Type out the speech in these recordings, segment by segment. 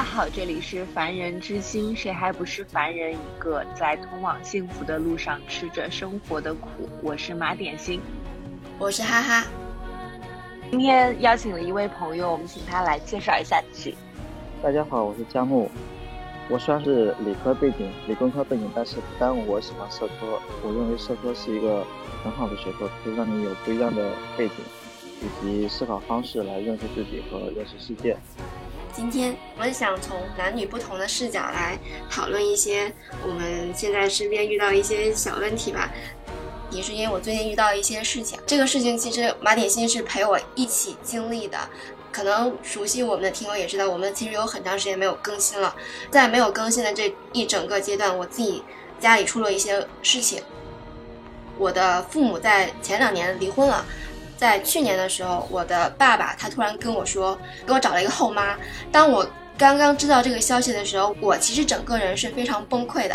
家好，这里是凡人之心，谁还不是凡人一个，在通往幸福的路上吃着生活的苦。我是马点心，我是哈哈。今天邀请了一位朋友，我们请他来介绍一下自己。大家好，我是佳木。我虽然是理科背景、理工科背景，但是不耽误我喜欢社科。我认为社科是一个很好的学科，可以让你有不一样的背景以及思考方式来认识自己和认识世界。今天我们想从男女不同的视角来讨论一些我们现在身边遇到一些小问题吧。也是因为我最近遇到一些事情，这个事情其实马点心是陪我一起经历的。可能熟悉我们的听友也知道，我们其实有很长时间没有更新了。在没有更新的这一整个阶段，我自己家里出了一些事情。我的父母在前两年离婚了，在去年的时候，我的爸爸他突然跟我说，给我找了一个后妈。当我刚刚知道这个消息的时候，我其实整个人是非常崩溃的。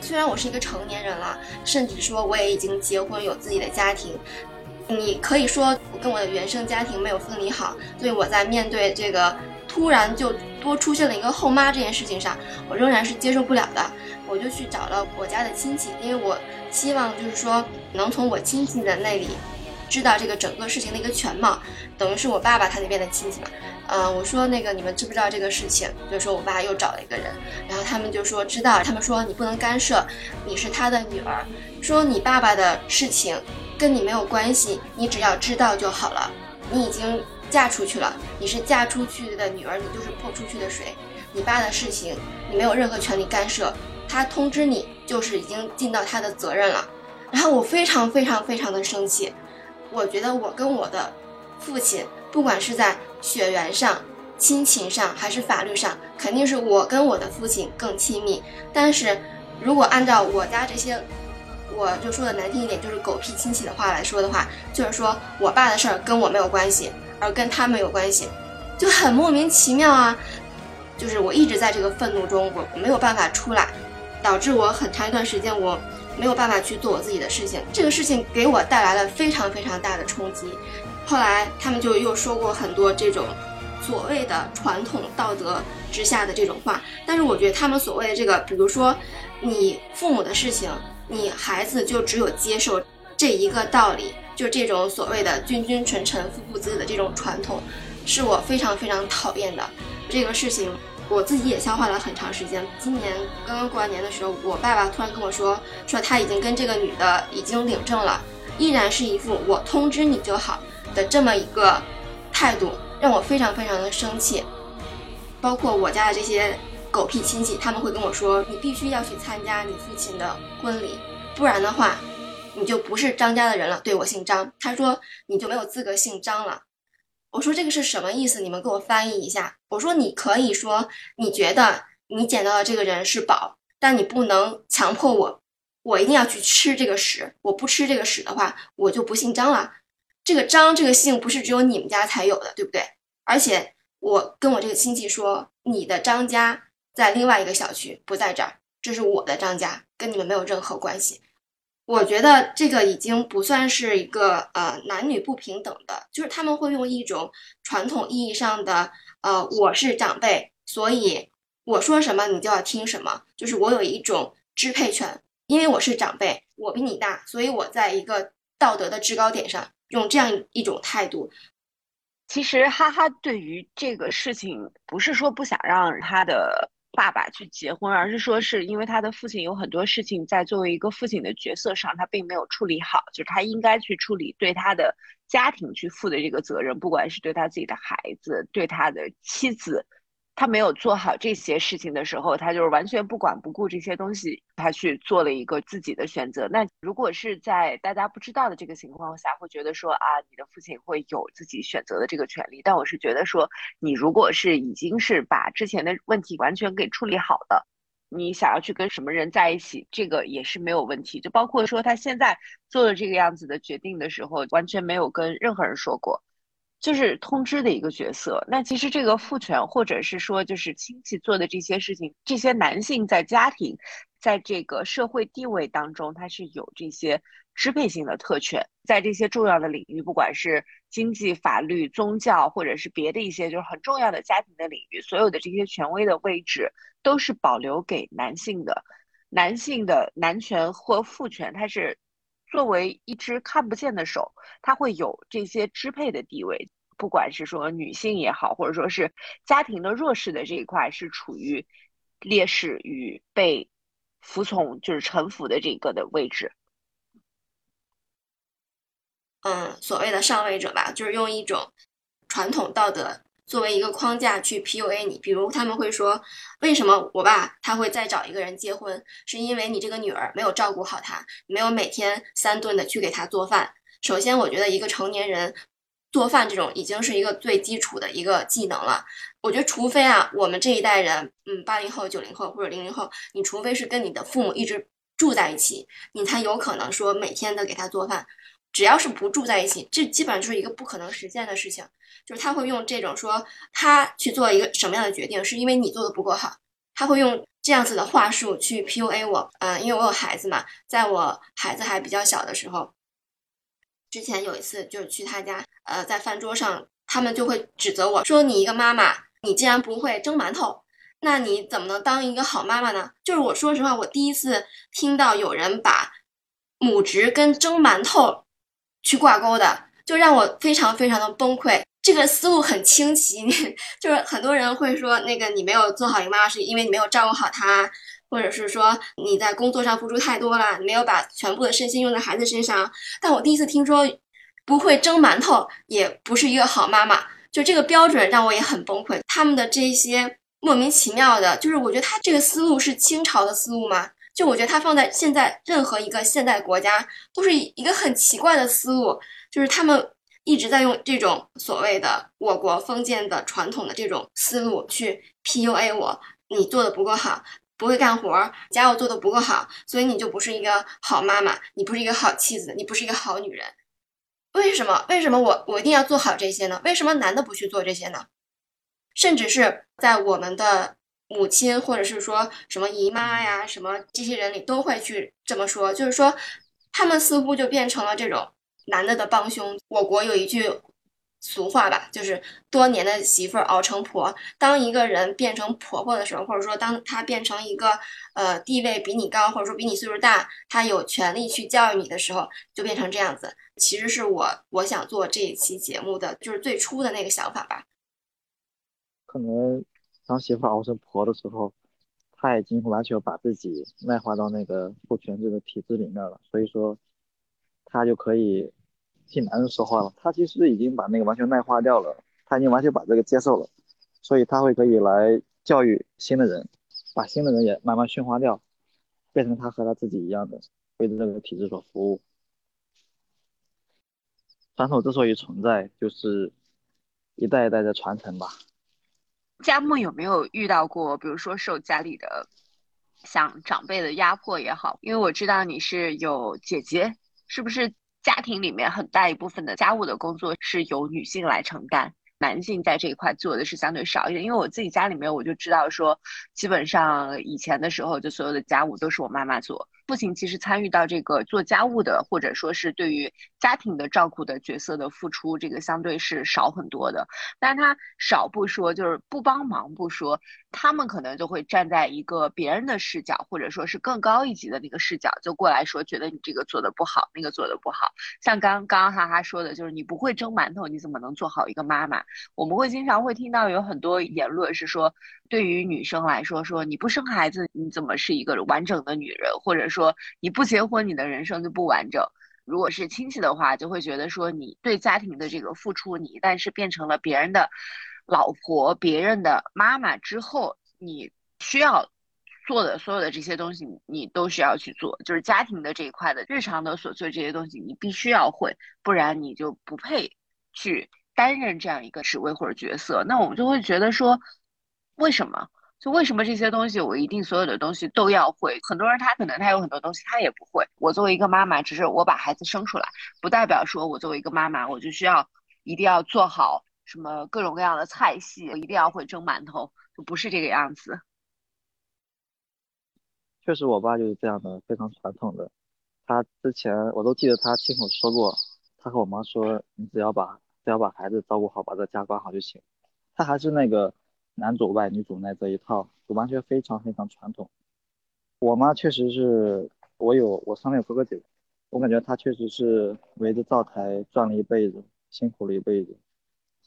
虽然我是一个成年人了，甚至说我也已经结婚有自己的家庭。你可以说我跟我的原生家庭没有分离好，所以我在面对这个突然就多出现了一个后妈这件事情上，我仍然是接受不了的。我就去找了我家的亲戚，因为我希望就是说能从我亲戚的那里知道这个整个事情的一个全貌，等于是我爸爸他那边的亲戚嘛。嗯，我说那个你们知不知道这个事情？就说我爸又找了一个人，然后他们就说知道，他们说你不能干涉，你是他的女儿，说你爸爸的事情。跟你没有关系，你只要知道就好了。你已经嫁出去了，你是嫁出去的女儿，你就是泼出去的水。你爸的事情，你没有任何权利干涉。他通知你，就是已经尽到他的责任了。然后我非常非常非常的生气，我觉得我跟我的父亲，不管是在血缘上、亲情上还是法律上，肯定是我跟我的父亲更亲密。但是如果按照我家这些。我就说的难听一点，就是狗屁亲戚的话来说的话，就是说我爸的事儿跟我没有关系，而跟他们有关系，就很莫名其妙啊。就是我一直在这个愤怒中，我没有办法出来，导致我很长一段时间我没有办法去做我自己的事情。这个事情给我带来了非常非常大的冲击。后来他们就又说过很多这种所谓的传统道德之下的这种话，但是我觉得他们所谓的这个，比如说你父母的事情。你孩子就只有接受这一个道理，就这种所谓的君君臣臣父父子子的这种传统，是我非常非常讨厌的。这个事情我自己也消化了很长时间。今年刚刚过完年的时候，我爸爸突然跟我说，说他已经跟这个女的已经领证了，依然是一副我通知你就好的这么一个态度，让我非常非常的生气。包括我家的这些。狗屁亲戚，他们会跟我说：“你必须要去参加你父亲的婚礼，不然的话，你就不是张家的人了。”对我姓张，他说你就没有资格姓张了。我说这个是什么意思？你们给我翻译一下。我说你可以说你觉得你捡到的这个人是宝，但你不能强迫我，我一定要去吃这个屎。我不吃这个屎的话，我就不姓张了。这个张这个姓不是只有你们家才有的，对不对？而且我跟我这个亲戚说，你的张家。在另外一个小区，不在这儿，这是我的张家，跟你们没有任何关系。我觉得这个已经不算是一个呃男女不平等的，就是他们会用一种传统意义上的呃我是长辈，所以我说什么你就要听什么，就是我有一种支配权，因为我是长辈，我比你大，所以我在一个道德的制高点上用这样一种态度。其实哈哈对于这个事情，不是说不想让他的。爸爸去结婚，而是说是因为他的父亲有很多事情在作为一个父亲的角色上，他并没有处理好，就是他应该去处理对他的家庭去负的这个责任，不管是对他自己的孩子，对他的妻子。他没有做好这些事情的时候，他就是完全不管不顾这些东西，他去做了一个自己的选择。那如果是在大家不知道的这个情况下，会觉得说啊，你的父亲会有自己选择的这个权利。但我是觉得说，你如果是已经是把之前的问题完全给处理好了，你想要去跟什么人在一起，这个也是没有问题。就包括说他现在做了这个样子的决定的时候，完全没有跟任何人说过。就是通知的一个角色。那其实这个父权，或者是说就是亲戚做的这些事情，这些男性在家庭，在这个社会地位当中，他是有这些支配性的特权，在这些重要的领域，不管是经济、法律、宗教，或者是别的一些就是很重要的家庭的领域，所有的这些权威的位置都是保留给男性的。男性的男权或父权，它是作为一只看不见的手，它会有这些支配的地位。不管是说女性也好，或者说是家庭的弱势的这一块，是处于劣势与被服从，就是臣服的这个的位置。嗯，所谓的上位者吧，就是用一种传统道德作为一个框架去 PUA 你。比如他们会说，为什么我爸他会再找一个人结婚，是因为你这个女儿没有照顾好他，没有每天三顿的去给他做饭。首先，我觉得一个成年人做饭这种已经是一个最基础的一个技能了。我觉得，除非啊，我们这一代人，嗯，八零后、九零后或者零零后，你除非是跟你的父母一直住在一起，你才有可能说每天的给他做饭。只要是不住在一起，这基本上就是一个不可能实现的事情。就是他会用这种说他去做一个什么样的决定，是因为你做的不够好。他会用这样子的话术去 PUA 我。嗯，因为我有孩子嘛，在我孩子还比较小的时候，之前有一次就是去他家，呃，在饭桌上，他们就会指责我说：“你一个妈妈，你竟然不会蒸馒头，那你怎么能当一个好妈妈呢？”就是我说实话，我第一次听到有人把母职跟蒸馒头。去挂钩的，就让我非常非常的崩溃。这个思路很清奇，就是很多人会说，那个你没有做好一个妈妈，是因为你没有照顾好她，或者是说你在工作上付出太多了，没有把全部的身心用在孩子身上。但我第一次听说，不会蒸馒头也不是一个好妈妈，就这个标准让我也很崩溃。他们的这些莫名其妙的，就是我觉得他这个思路是清朝的思路吗？就我觉得他放在现在任何一个现代国家都是一个很奇怪的思路，就是他们一直在用这种所谓的我国封建的传统的这种思路去 PUA 我，你做的不够好，不会干活，家务做的不够好，所以你就不是一个好妈妈，你不是一个好妻子，你不是一个好女人。为什么？为什么我我一定要做好这些呢？为什么男的不去做这些呢？甚至是在我们的。母亲或者是说什么姨妈呀，什么这些人里都会去这么说，就是说他们似乎就变成了这种男的的帮凶。我国有一句俗话吧，就是多年的媳妇熬成婆。当一个人变成婆婆的时候，或者说当他变成一个呃地位比你高，或者说比你岁数大，他有权利去教育你的时候，就变成这样子。其实是我我想做这一期节目的就是最初的那个想法吧，可能。当媳妇熬成婆的时候，他已经完全把自己内化到那个父权制的体制里面了，所以说他就可以替男人说话了。他其实已经把那个完全内化掉了，他已经完全把这个接受了，所以他会可以来教育新的人，把新的人也慢慢驯化掉，变成他和他自己一样的为这个体制所服务。传统之所以存在，就是一代一代的传承吧。佳木有没有遇到过，比如说受家里的像长辈的压迫也好？因为我知道你是有姐姐，是不是家庭里面很大一部分的家务的工作是由女性来承担？男性在这一块做的是相对少一点，因为我自己家里面我就知道说，基本上以前的时候就所有的家务都是我妈妈做。父亲其实参与到这个做家务的，或者说是对于家庭的照顾的角色的付出，这个相对是少很多的。但他少不说，就是不帮忙不说，他们可能就会站在一个别人的视角，或者说是更高一级的那个视角，就过来说，觉得你这个做的不好，那个做的不好。像刚刚哈哈说的，就是你不会蒸馒头，你怎么能做好一个妈妈？我们会经常会听到有很多言论是说，对于女生来说，说你不生孩子，你怎么是一个完整的女人？或者说你不结婚，你的人生就不完整。如果是亲戚的话，就会觉得说你对家庭的这个付出，你一旦是变成了别人的老婆、别人的妈妈之后，你需要做的所有的这些东西，你都需要去做。就是家庭的这一块的日常的琐碎这些东西，你必须要会，不然你就不配去。担任这样一个职位或者角色，那我们就会觉得说，为什么？就为什么这些东西我一定所有的东西都要会？很多人他可能他有很多东西他也不会。我作为一个妈妈，只是我把孩子生出来，不代表说我作为一个妈妈，我就需要一定要做好什么各种各样的菜系，我一定要会蒸馒头，就不是这个样子。确实，我爸就是这样的，非常传统的。他之前我都记得他亲口说过，他和我妈说，你只要把只要把孩子照顾好，把这家管好就行。他还是那个男主外女主内这一套，就完全非常非常传统。我妈确实是我有我上面有哥哥姐姐，我感觉她确实是围着灶台转了一辈子，辛苦了一辈子。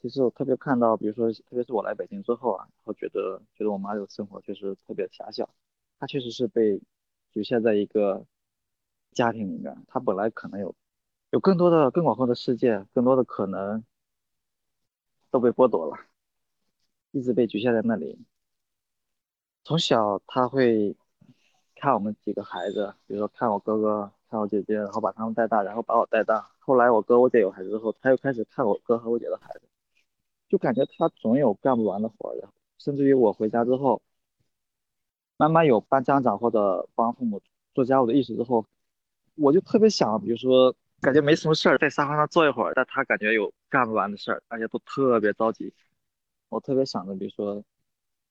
其实我特别看到，比如说，特别是我来北京之后啊，我觉得觉得我妈的生活确实特别狭小，她确实是被局限在一个家庭里面，她本来可能有有更多的更广阔的世界，更多的可能都被剥夺了，一直被局限在那里。从小他会看我们几个孩子，比如说看我哥哥、看我姐姐，然后把他们带大，然后把我带大。后来我哥我姐有孩子之后，他又开始看我哥和我姐的孩子。就感觉他总有干不完的活儿，甚至于我回家之后，慢慢有帮家长或者帮父母做家务的意识之后，我就特别想，比如说感觉没什么事儿，在沙发上坐一会儿，但他感觉有干不完的事儿，而且都特别着急。我特别想着，比如说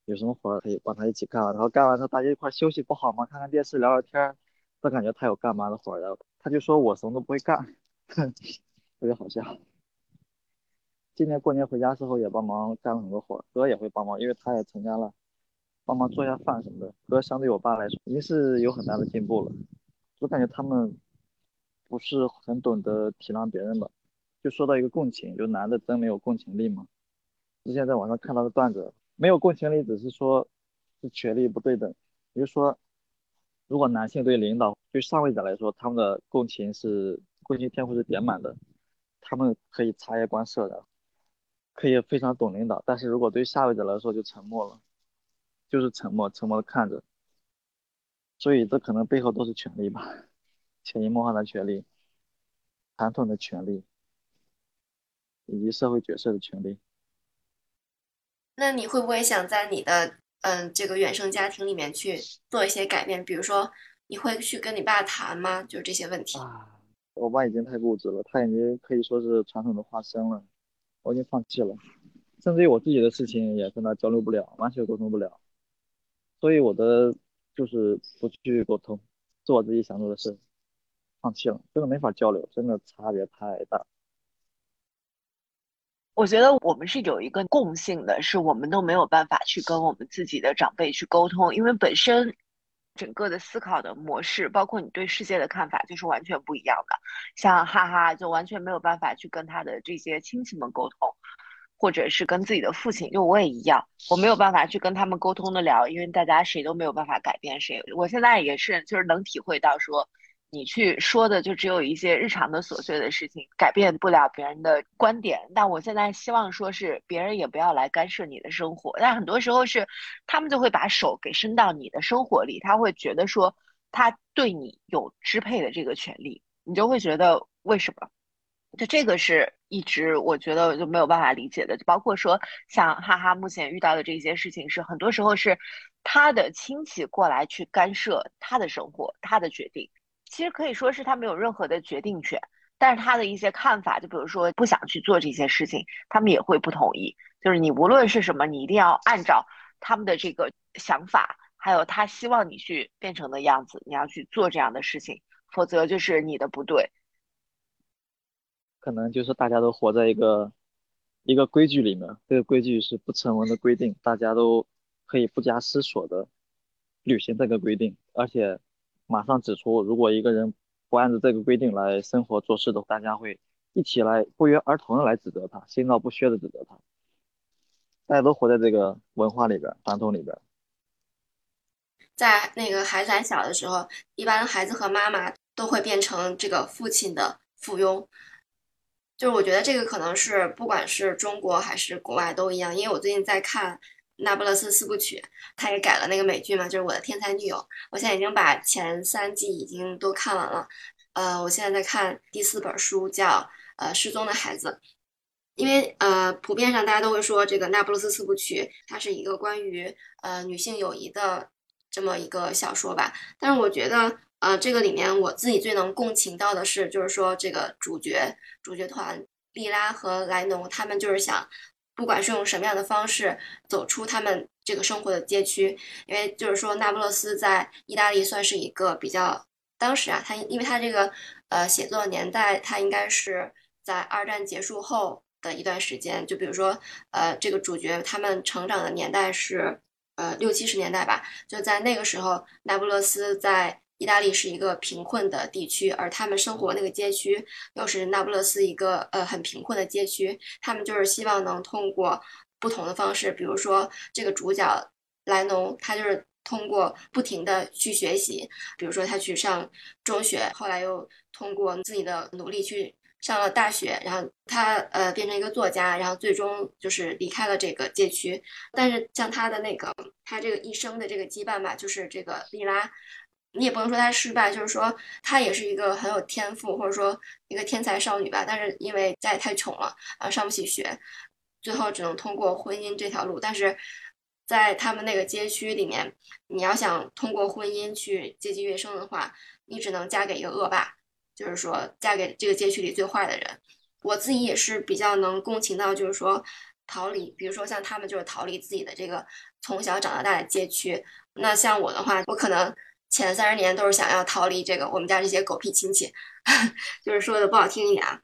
有什么活儿可以帮他一起干，然后干完之后大家一块休息不好吗？看看电视聊聊天，都感觉他有干嘛的活儿的，他就说我什么都不会干，特别好笑。今年过年回家之后也帮忙干了很多活，哥也会帮忙，因为他也成家了，帮忙做下饭什么的。哥相对我爸来说，已经是有很大的进步了。我感觉他们不是很懂得体谅别人吧？就说到一个共情，就男的真没有共情力吗？之前在网上看到的段子，没有共情力只是说是权力不对等。比如说，如果男性对领导、对上位者来说，他们的共情是共情天赋是点满的，他们可以察言观色的。可以非常懂领导，但是如果对下位者来说就沉默了，就是沉默，沉默的看着。所以这可能背后都是权力吧，潜移默化的权力，传统的权力，以及社会角色的权利。那你会不会想在你的嗯这个原生家庭里面去做一些改变？比如说你会去跟你爸谈吗？就是这些问题。啊，我爸已经太固执了，他已经可以说是传统的化身了。我已经放弃了，甚至于我自己的事情也跟他交流不了，完全沟通不了，所以我的就是不去沟通，做我自己想做的事，放弃了，真的没法交流，真的差别太大。我觉得我们是有一个共性的，是我们都没有办法去跟我们自己的长辈去沟通，因为本身。整个的思考的模式，包括你对世界的看法，就是完全不一样的。像哈哈，就完全没有办法去跟他的这些亲戚们沟通，或者是跟自己的父亲，就我也一样，我没有办法去跟他们沟通的了，因为大家谁都没有办法改变谁。我现在也是，就是能体会到说。你去说的就只有一些日常的琐碎的事情，改变不了别人的观点。但我现在希望说是别人也不要来干涉你的生活。但很多时候是他们就会把手给伸到你的生活里，他会觉得说他对你有支配的这个权利，你就会觉得为什么？就这个是一直我觉得就没有办法理解的。就包括说像哈哈目前遇到的这些事情，是很多时候是他的亲戚过来去干涉他的生活，他的决定。其实可以说是他没有任何的决定权，但是他的一些看法，就比如说不想去做这些事情，他们也会不同意。就是你无论是什么，你一定要按照他们的这个想法，还有他希望你去变成的样子，你要去做这样的事情，否则就是你的不对。可能就是大家都活在一个一个规矩里面，这个规矩是不成文的规定，大家都可以不加思索的履行这个规定，而且。马上指出，如果一个人不按照这个规定来生活做事的，大家会一起来不约而同的来指责他，心照不宣的指责他。大家都活在这个文化里边、传统里边。在那个孩子还小的时候，一般孩子和妈妈都会变成这个父亲的附庸。就是我觉得这个可能是不管是中国还是国外都一样，因为我最近在看。那不勒斯四部曲，他也改了那个美剧嘛，就是我的天才女友。我现在已经把前三季已经都看完了，呃，我现在在看第四本书，叫呃失踪的孩子。因为呃，普遍上大家都会说这个那不勒斯四部曲，它是一个关于呃女性友谊的这么一个小说吧。但是我觉得呃，这个里面我自己最能共情到的是，就是说这个主角主角团莉拉和莱农，他们就是想。不管是用什么样的方式走出他们这个生活的街区，因为就是说，那不勒斯在意大利算是一个比较当时啊，他因为他这个呃写作年代，他应该是在二战结束后的一段时间。就比如说，呃，这个主角他们成长的年代是呃六七十年代吧。就在那个时候，那不勒斯在意大利是一个贫困的地区，而他们生活那个街区又是那不勒斯一个呃很贫困的街区。他们就是希望能通过不同的方式，比如说这个主角莱农，他就是。通过不停的去学习，比如说他去上中学，后来又通过自己的努力去上了大学，然后他呃变成一个作家，然后最终就是离开了这个街区。但是像他的那个他这个一生的这个羁绊吧，就是这个莉拉，你也不能说他失败，就是说他也是一个很有天赋或者说一个天才少女吧，但是因为家里太穷了，啊上不起学，最后只能通过婚姻这条路，但是。在他们那个街区里面，你要想通过婚姻去阶级跃升的话，你只能嫁给一个恶霸，就是说嫁给这个街区里最坏的人。我自己也是比较能共情到，就是说逃离，比如说像他们就是逃离自己的这个从小长到大的街区。那像我的话，我可能前三十年都是想要逃离这个我们家这些狗屁亲戚，就是说的不好听一点啊。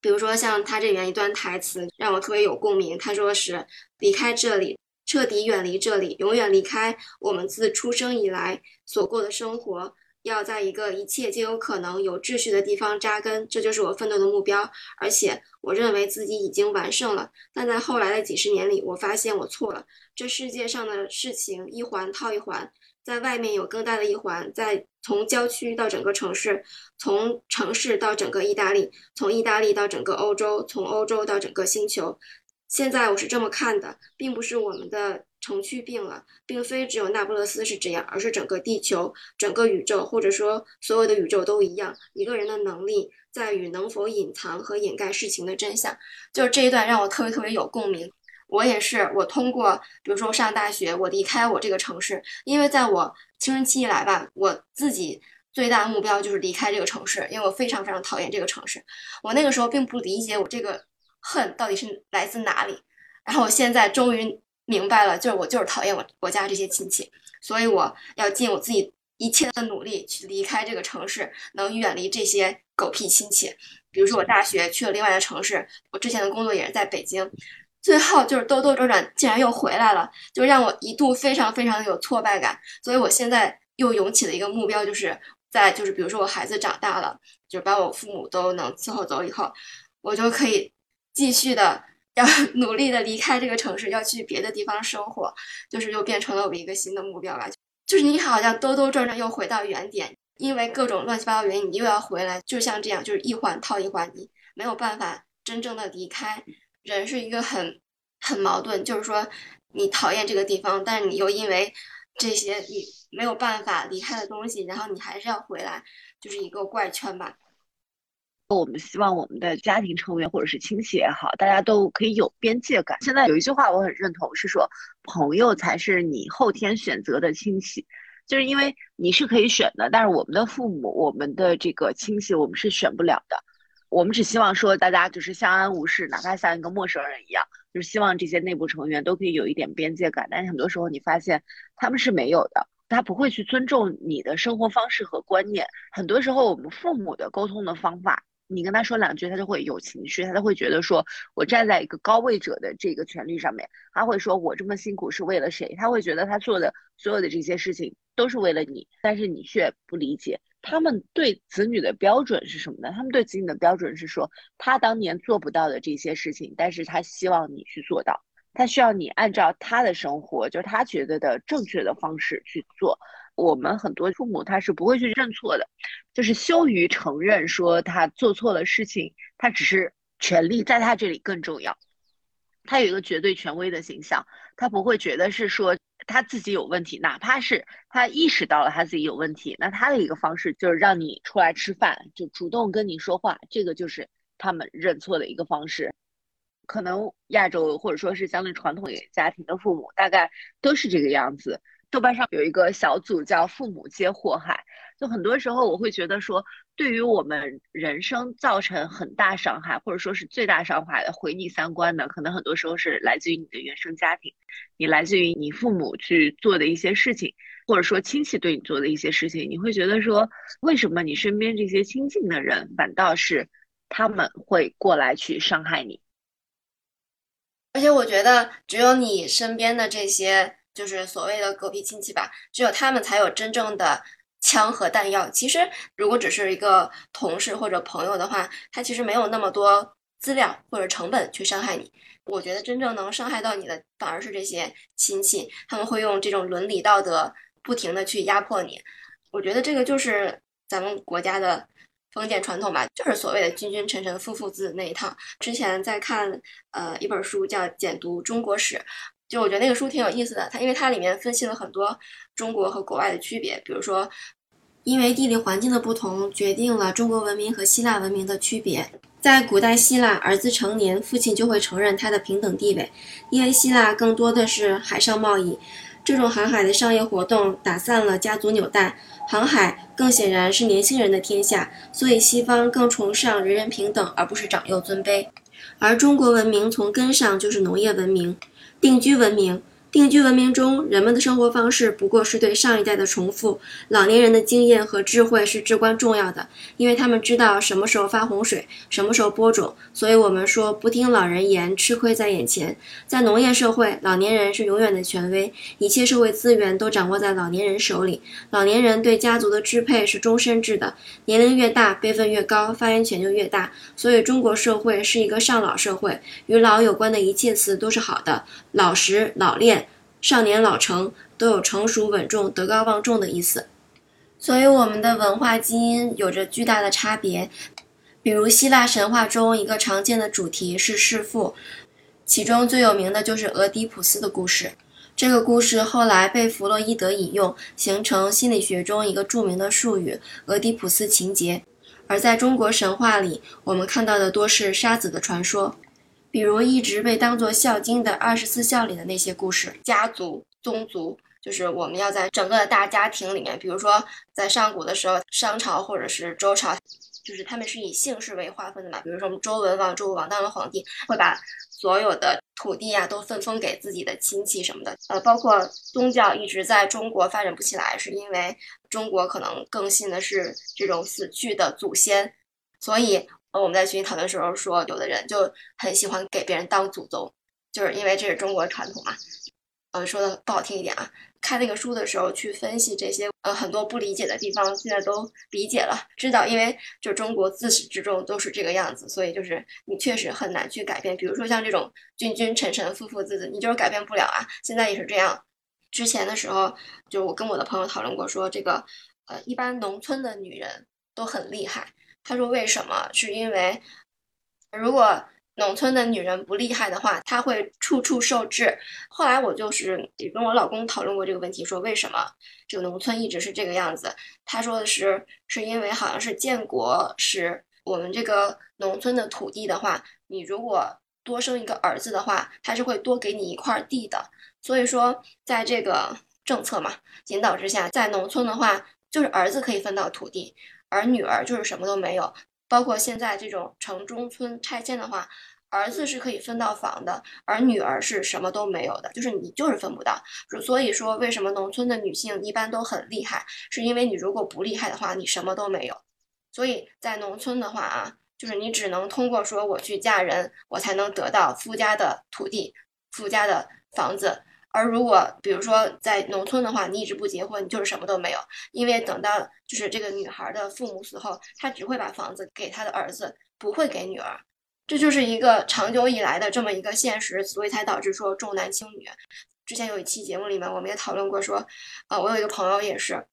比如说像他这里面一段台词让我特别有共鸣，他说是离开这里。彻底远离这里，永远离开我们自出生以来所过的生活，要在一个一切皆有可能、有秩序的地方扎根，这就是我奋斗的目标。而且，我认为自己已经完胜了。但在后来的几十年里，我发现我错了。这世界上的事情一环套一环，在外面有更大的一环，在从郊区到整个城市，从城市到整个意大利，从意大利到整个欧洲，从欧洲到整个星球。现在我是这么看的，并不是我们的城区病了，并非只有那不勒斯是这样，而是整个地球、整个宇宙，或者说所有的宇宙都一样。一个人的能力在于能否隐藏和掩盖事情的真相。就是这一段让我特别特别有共鸣。我也是，我通过，比如说我上大学，我离开我这个城市，因为在我青春期以来吧，我自己最大的目标就是离开这个城市，因为我非常非常讨厌这个城市。我那个时候并不理解我这个。恨到底是来自哪里？然后我现在终于明白了，就是我就是讨厌我我家这些亲戚，所以我要尽我自己一切的努力去离开这个城市，能远离这些狗屁亲戚。比如说我大学去了另外的城市，我之前的工作也是在北京，最后就是兜兜转转竟然又回来了，就让我一度非常非常的有挫败感。所以我现在又涌起了一个目标，就是在就是比如说我孩子长大了，就把我父母都能伺候走以后，我就可以。继续的要 努力的离开这个城市，要去别的地方生活，就是又变成了我一个新的目标吧。就是你好像兜兜转转又回到原点，因为各种乱七八糟原因，你又要回来。就像这样，就是一环套一环，你没有办法真正的离开。人是一个很很矛盾，就是说你讨厌这个地方，但是你又因为这些你没有办法离开的东西，然后你还是要回来，就是一个怪圈吧。我们希望我们的家庭成员或者是亲戚也好，大家都可以有边界感。现在有一句话我很认同，是说朋友才是你后天选择的亲戚，就是因为你是可以选的，但是我们的父母、我们的这个亲戚，我们是选不了的。我们只希望说大家就是相安无事，哪怕像一个陌生人一样，就是希望这些内部成员都可以有一点边界感。但是很多时候你发现他们是没有的，他不会去尊重你的生活方式和观念。很多时候我们父母的沟通的方法。你跟他说两句，他就会有情绪，他就会觉得说，我站在一个高位者的这个权利上面，他会说我这么辛苦是为了谁？他会觉得他做的所有的这些事情都是为了你，但是你却不理解他们对子女的标准是什么呢？他们对子女的标准是说，他当年做不到的这些事情，但是他希望你去做到，他需要你按照他的生活，就是他觉得的正确的方式去做。我们很多父母他是不会去认错的，就是羞于承认说他做错了事情，他只是权利在他这里更重要，他有一个绝对权威的形象，他不会觉得是说他自己有问题，哪怕是他意识到了他自己有问题，那他的一个方式就是让你出来吃饭，就主动跟你说话，这个就是他们认错的一个方式。可能亚洲或者说是相对传统家庭的父母，大概都是这个样子。豆瓣上有一个小组叫“父母皆祸害”，就很多时候我会觉得说，对于我们人生造成很大伤害，或者说是最大伤害的毁你三观的，可能很多时候是来自于你的原生家庭，你来自于你父母去做的一些事情。或者说亲戚对你做的一些事情，你会觉得说，为什么你身边这些亲近的人反倒是他们会过来去伤害你？而且我觉得，只有你身边的这些就是所谓的狗屁亲戚吧，只有他们才有真正的枪和弹药。其实，如果只是一个同事或者朋友的话，他其实没有那么多资料或者成本去伤害你。我觉得真正能伤害到你的，反而是这些亲戚，他们会用这种伦理道德不停的去压迫你。我觉得这个就是咱们国家的。封建传统吧，就是所谓的君君臣臣父父子那一套。之前在看呃一本书叫《简读中国史》，就我觉得那个书挺有意思的。它因为它里面分析了很多中国和国外的区别，比如说，因为地理环境的不同，决定了中国文明和希腊文明的区别。在古代希腊，儿子成年，父亲就会承认他的平等地位，因为希腊更多的是海上贸易。这种航海的商业活动打散了家族纽带，航海更显然是年轻人的天下，所以西方更崇尚人人平等，而不是长幼尊卑。而中国文明从根上就是农业文明、定居文明。定居文明中，人们的生活方式不过是对上一代的重复。老年人的经验和智慧是至关重要的，因为他们知道什么时候发洪水，什么时候播种。所以，我们说不听老人言，吃亏在眼前。在农业社会，老年人是永远的权威，一切社会资源都掌握在老年人手里。老年人对家族的支配是终身制的，年龄越大，辈分越高，发言权就越大。所以，中国社会是一个上老社会，与老有关的一切词都是好的，老实、老练。少年老成都有成熟稳重、德高望重的意思，所以我们的文化基因有着巨大的差别。比如希腊神话中一个常见的主题是弑父，其中最有名的就是俄狄浦斯的故事。这个故事后来被弗洛伊德引用，形成心理学中一个著名的术语——俄狄浦斯情结。而在中国神话里，我们看到的多是杀子的传说。比如一直被当做孝经的二十四孝里的那些故事，家族宗族，就是我们要在整个的大家庭里面，比如说在上古的时候，商朝或者是周朝，就是他们是以姓氏为划分的嘛。比如说我们周文王、周武王当了皇帝，会把所有的土地呀都分封给自己的亲戚什么的。呃，包括宗教一直在中国发展不起来，是因为中国可能更信的是这种死去的祖先，所以。呃，我们在群里讨论时候说，有的人就很喜欢给别人当祖宗，就是因为这是中国传统嘛。呃，说的不好听一点啊，看那个书的时候去分析这些，呃，很多不理解的地方，现在都理解了，知道，因为就中国自始至终都是这个样子，所以就是你确实很难去改变。比如说像这种君君臣臣父父子子，你就是改变不了啊。现在也是这样。之前的时候，就我跟我的朋友讨论过，说这个，呃，一般农村的女人都很厉害。他说：“为什么？是因为如果农村的女人不厉害的话，她会处处受制。后来我就是也跟我老公讨论过这个问题，说为什么这个农村一直是这个样子？他说的是，是因为好像是建国时我们这个农村的土地的话，你如果多生一个儿子的话，他是会多给你一块地的。所以说，在这个政策嘛引导之下，在农村的话，就是儿子可以分到土地。”而女儿就是什么都没有，包括现在这种城中村拆迁的话，儿子是可以分到房的，而女儿是什么都没有的，就是你就是分不到。所以说，为什么农村的女性一般都很厉害，是因为你如果不厉害的话，你什么都没有。所以在农村的话啊，就是你只能通过说我去嫁人，我才能得到夫家的土地、夫家的房子。而如果比如说在农村的话，你一直不结婚，你就是什么都没有。因为等到就是这个女孩的父母死后，她只会把房子给她的儿子，不会给女儿。这就是一个长久以来的这么一个现实，所以才导致说重男轻女。之前有一期节目里面，我们也讨论过说，呃，我有一个朋友也是。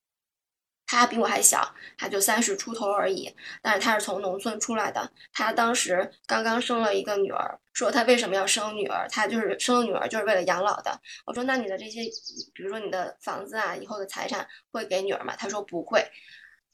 他比我还小，他就三十出头而已。但是他是从农村出来的，他当时刚刚生了一个女儿，说他为什么要生女儿？他就是生了女儿就是为了养老的。我说那你的这些，比如说你的房子啊，以后的财产会给女儿吗？他说不会。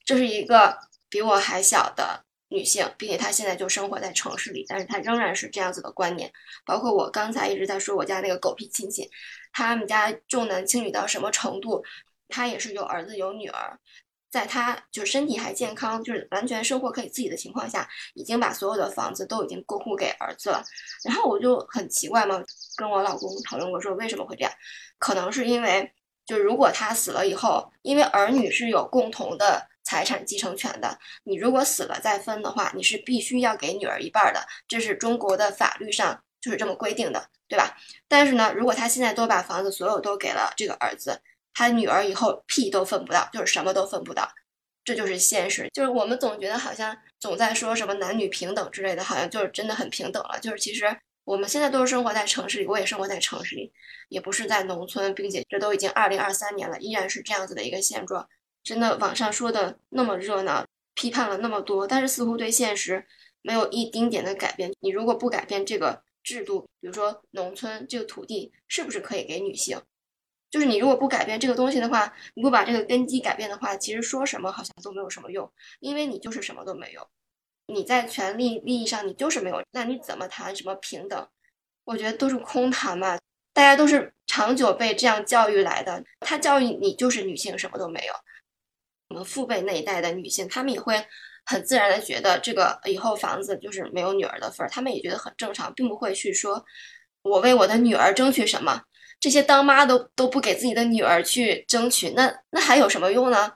这是一个比我还小的女性，并且她现在就生活在城市里，但是她仍然是这样子的观念。包括我刚才一直在说我家那个狗屁亲戚，他们家重男轻女到什么程度？他也是有儿子有女儿。在他就是身体还健康，就是完全生活可以自己的情况下，已经把所有的房子都已经过户给儿子了。然后我就很奇怪嘛，跟我老公讨论过，说为什么会这样？可能是因为就如果他死了以后，因为儿女是有共同的财产继承权的，你如果死了再分的话，你是必须要给女儿一半的，这是中国的法律上就是这么规定的，对吧？但是呢，如果他现在都把房子所有都给了这个儿子，他女儿以后屁都分不到，就是什么都分不到，这就是现实。就是我们总觉得好像总在说什么男女平等之类的，好像就是真的很平等了，就是其实。我们现在都是生活在城市里，我也生活在城市里，也不是在农村，并且这都已经二零二三年了，依然是这样子的一个现状。真的，网上说的那么热闹，批判了那么多，但是似乎对现实没有一丁点的改变。你如果不改变这个制度，比如说农村这个土地是不是可以给女性？就是你如果不改变这个东西的话，你不把这个根基改变的话，其实说什么好像都没有什么用，因为你就是什么都没有。你在权利利益上你就是没有，那你怎么谈什么平等？我觉得都是空谈嘛。大家都是长久被这样教育来的，他教育你就是女性什么都没有。我们父辈那一代的女性，她们也会很自然的觉得这个以后房子就是没有女儿的份儿，她们也觉得很正常，并不会去说我为我的女儿争取什么。这些当妈都都不给自己的女儿去争取，那那还有什么用呢？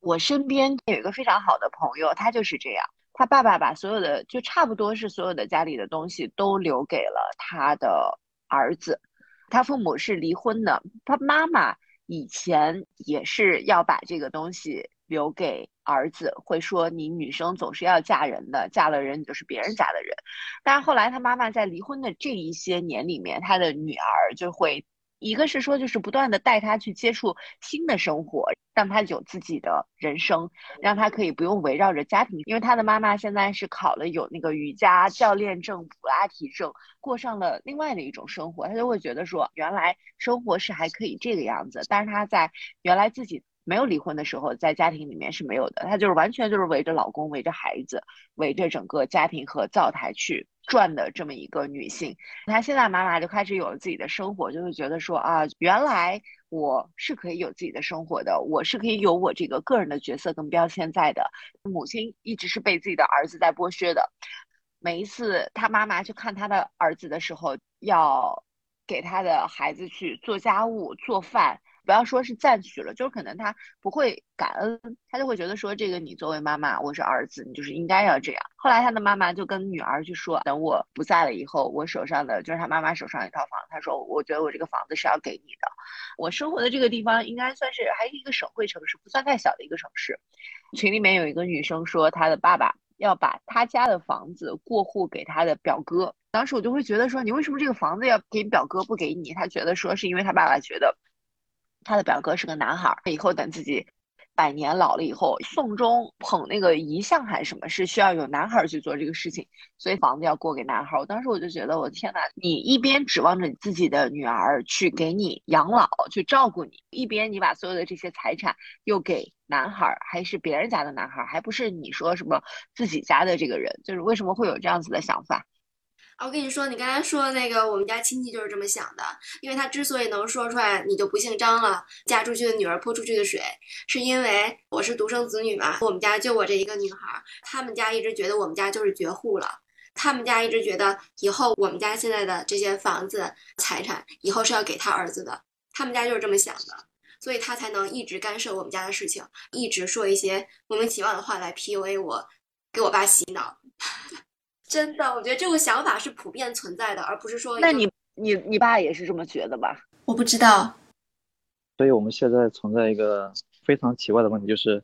我身边有一个非常好的朋友，他就是这样。他爸爸把所有的，就差不多是所有的家里的东西都留给了他的儿子。他父母是离婚的，他妈妈以前也是要把这个东西留给儿子，会说你女生总是要嫁人的，嫁了人你就是别人家的人。但是后来他妈妈在离婚的这一些年里面，他的女儿就会。一个是说，就是不断的带他去接触新的生活，让他有自己的人生，让他可以不用围绕着家庭。因为他的妈妈现在是考了有那个瑜伽教练证、普拉提证，过上了另外的一种生活，他就会觉得说，原来生活是还可以这个样子。但是他在原来自己。没有离婚的时候，在家庭里面是没有的。她就是完全就是围着老公、围着孩子、围着整个家庭和灶台去转的这么一个女性。她现在妈妈就开始有了自己的生活，就会觉得说啊，原来我是可以有自己的生活的，我是可以有我这个个人的角色跟标签在的。母亲一直是被自己的儿子在剥削的。每一次她妈妈去看她的儿子的时候，要给她的孩子去做家务、做饭。不要说是赞许了，就是可能他不会感恩，他就会觉得说这个你作为妈妈，我是儿子，你就是应该要这样。后来他的妈妈就跟女儿去说，等我不在了以后，我手上的就是他妈妈手上一套房，他说我觉得我这个房子是要给你的。我生活的这个地方应该算是还是一个省会城市，不算太小的一个城市。群里面有一个女生说，她的爸爸要把他家的房子过户给他的表哥。当时我就会觉得说，你为什么这个房子要给表哥不给你？他觉得说是因为他爸爸觉得。他的表哥是个男孩，以后等自己百年老了以后，送终捧那个遗像还是什么，是需要有男孩去做这个事情，所以房子要过给男孩。我当时我就觉得，我天哪！你一边指望着你自己的女儿去给你养老、去照顾你，一边你把所有的这些财产又给男孩，还是别人家的男孩，还不是你说什么自己家的这个人，就是为什么会有这样子的想法？我跟你说，你刚才说的那个，我们家亲戚就是这么想的。因为他之所以能说出来，你就不姓张了，嫁出去的女儿泼出去的水，是因为我是独生子女嘛。我们家就我这一个女孩，他们家一直觉得我们家就是绝户了。他们家一直觉得以后我们家现在的这些房子财产，以后是要给他儿子的。他们家就是这么想的，所以他才能一直干涉我们家的事情，一直说一些莫名其妙的话来 PUA 我，给我爸洗脑。真的，我觉得这个想法是普遍存在的，而不是说……那你、你、你爸也是这么觉得吧？我不知道。所以我们现在存在一个非常奇怪的问题，就是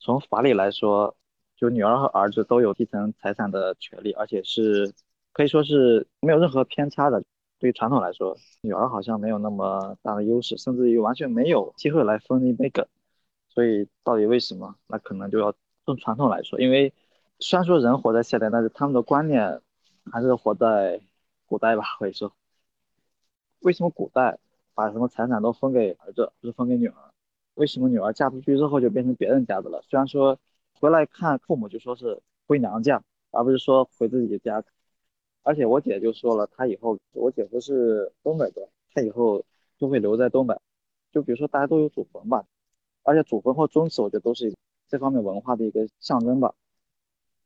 从法理来说，就女儿和儿子都有继承财产的权利，而且是可以说是没有任何偏差的。对于传统来说，女儿好像没有那么大的优势，甚至于完全没有机会来分一杯羹。所以到底为什么？那可能就要从传统来说，因为。虽然说人活在现代，但是他们的观念还是活在古代吧。可以说，为什么古代把什么财产都分给儿子，不是分给女儿？为什么女儿嫁出去之后就变成别人家的了？虽然说回来看父母就说是回娘家，而不是说回自己的家。而且我姐就说了，她以后我姐夫是东北的，她以后就会留在东北。就比如说大家都有祖坟吧，而且祖坟或宗祠，我觉得都是这方面文化的一个象征吧。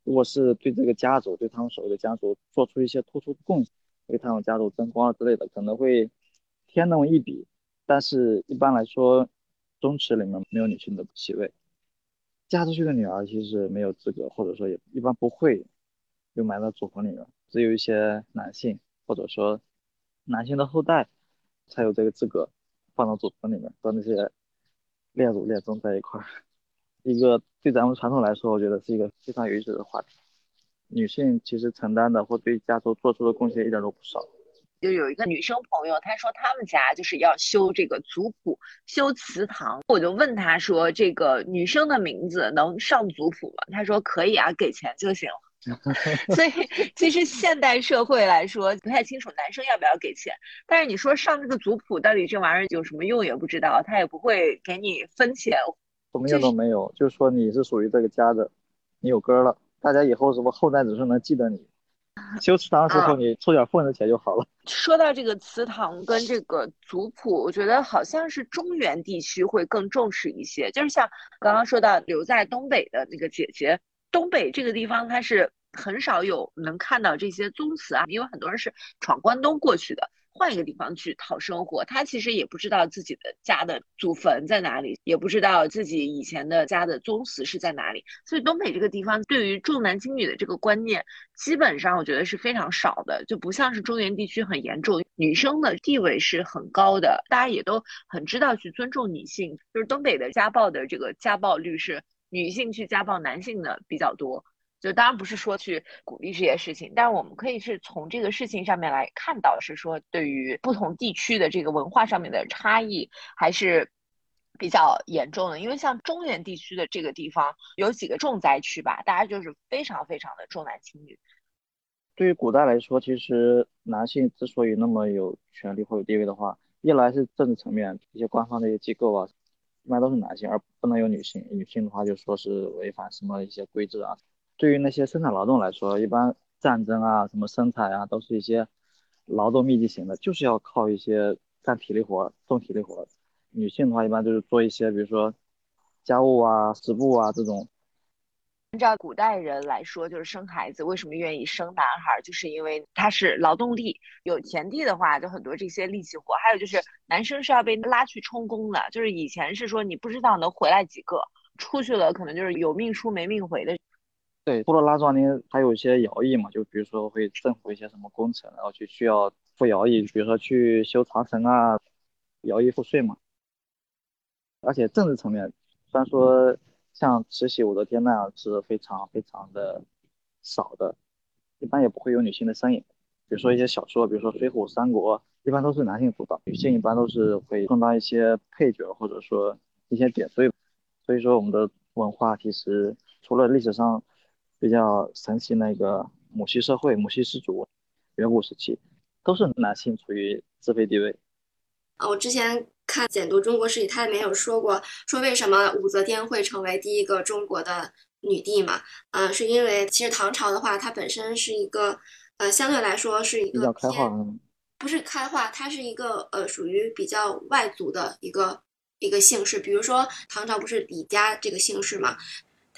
如果是对这个家族，对他们所谓的家族做出一些突出贡献，为他们家族争光之类的，可能会添那么一笔。但是一般来说，宗祠里面没有女性的席位，嫁出去的女儿其实没有资格，或者说也一般不会就埋到祖坟里面，只有一些男性或者说男性的后代才有这个资格放到祖坟里面，和那些列祖列宗在一块儿。一个对咱们传统来说，我觉得是一个非常有意思的话题。女性其实承担的或对家族做出的贡献一点都不少。就有一个女生朋友，她说他们家就是要修这个族谱、修祠堂。我就问她说：“这个女生的名字能上族谱吗？”她说：“可以啊，给钱就行了。”所以其实现代社会来说，不太清楚男生要不要给钱。但是你说上这个族谱，到底这玩意儿有什么用也不知道，他也不会给你分钱，什么用都没有。就是说你是属于这个家的，你有根了，大家以后什么后代子孙能记得你。修祠堂的时候，你凑点份子钱就好了。说到这个祠堂跟这个族谱，我觉得好像是中原地区会更重视一些。就是像刚刚说到留在东北的那个姐姐，东北这个地方它是很少有能看到这些宗祠啊，因为很多人是闯关东过去的。换一个地方去讨生活，他其实也不知道自己的家的祖坟在哪里，也不知道自己以前的家的宗祠是在哪里。所以东北这个地方对于重男轻女的这个观念，基本上我觉得是非常少的，就不像是中原地区很严重，女生的地位是很高的，大家也都很知道去尊重女性。就是东北的家暴的这个家暴率是女性去家暴男性的比较多。就当然不是说去鼓励这些事情，但是我们可以是从这个事情上面来看到，是说对于不同地区的这个文化上面的差异还是比较严重的。因为像中原地区的这个地方有几个重灾区吧，大家就是非常非常的重男轻女。对于古代来说，其实男性之所以那么有权利或有地位的话，一来是政治层面一些官方的一些机构啊，一般都是男性，而不能有女性。女性的话就说是违反什么一些规则啊。对于那些生产劳动来说，一般战争啊、什么生产啊，都是一些劳动密集型的，就是要靠一些干体力活、重体力活。女性的话，一般就是做一些，比如说家务啊、织布啊这种。按照古代人来说，就是生孩子为什么愿意生男孩，就是因为他是劳动力。有田地的话，就很多这些力气活。还有就是男生是要被拉去充公的，就是以前是说你不知道能回来几个，出去了可能就是有命出没命回的。对，部落拉庄呢，还有一些徭役嘛，就比如说会政府一些什么工程，然后就需要付徭役，比如说去修长城啊，徭役赋税嘛。而且政治层面，虽然说像慈禧、武则天那样是非常非常的少的，一般也不会有女性的身影。比如说一些小说，比如说《水浒》《三国》，一般都是男性主导，女性一般都是会充当一些配角，或者说一些点缀。所以说我们的文化其实除了历史上。比较神奇那个母系社会，母系氏族，远古时期都是男性处于自卑地位。啊，我之前看《简读中国史》，他里面有说过说为什么武则天会成为第一个中国的女帝嘛？嗯，是因为其实唐朝的话，它本身是一个呃相对来说是一个比较开化，不是开化，它是一个呃属于比较外族的一个一个姓氏。比如说唐朝不是李家这个姓氏嘛？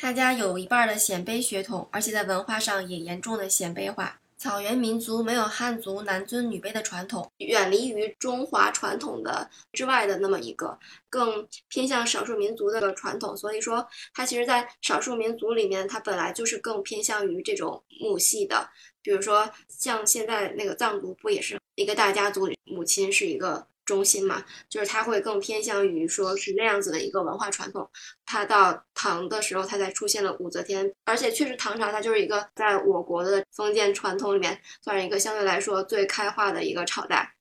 他家有一半的鲜卑血统，而且在文化上也严重的鲜卑化。草原民族没有汉族男尊女卑的传统，远离于中华传统的之外的那么一个，更偏向少数民族的传统。所以说，它其实，在少数民族里面，它本来就是更偏向于这种母系的。比如说，像现在那个藏族，不也是一个大家族，母亲是一个。中心嘛，就是它会更偏向于说是那样子的一个文化传统。它到唐的时候，它才出现了武则天，而且确实唐朝它就是一个在我国的封建传统里面算是一个相对来说最开化的一个朝代。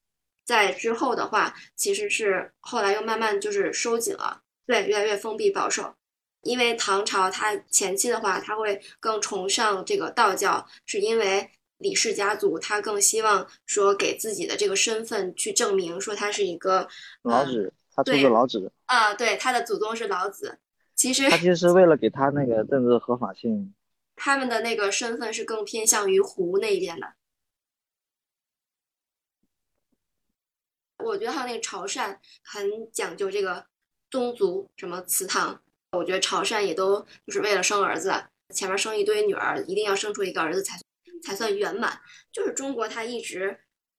在之后的话，其实是后来又慢慢就是收紧了，对，越来越封闭保守。因为唐朝它前期的话，它会更崇尚这个道教，是因为。李氏家族，他更希望说给自己的这个身份去证明，说他是一个老子，他出自老子啊，对，他的祖宗是老子。其实他其实是为了给他那个政治合法性。他们的那个身份是更偏向于胡那一边的。我觉得还有那个潮汕很讲究这个宗族什么祠堂，我觉得潮汕也都就是为了生儿子，前面生一堆女儿，一定要生出一个儿子才。才算圆满。就是中国，它一直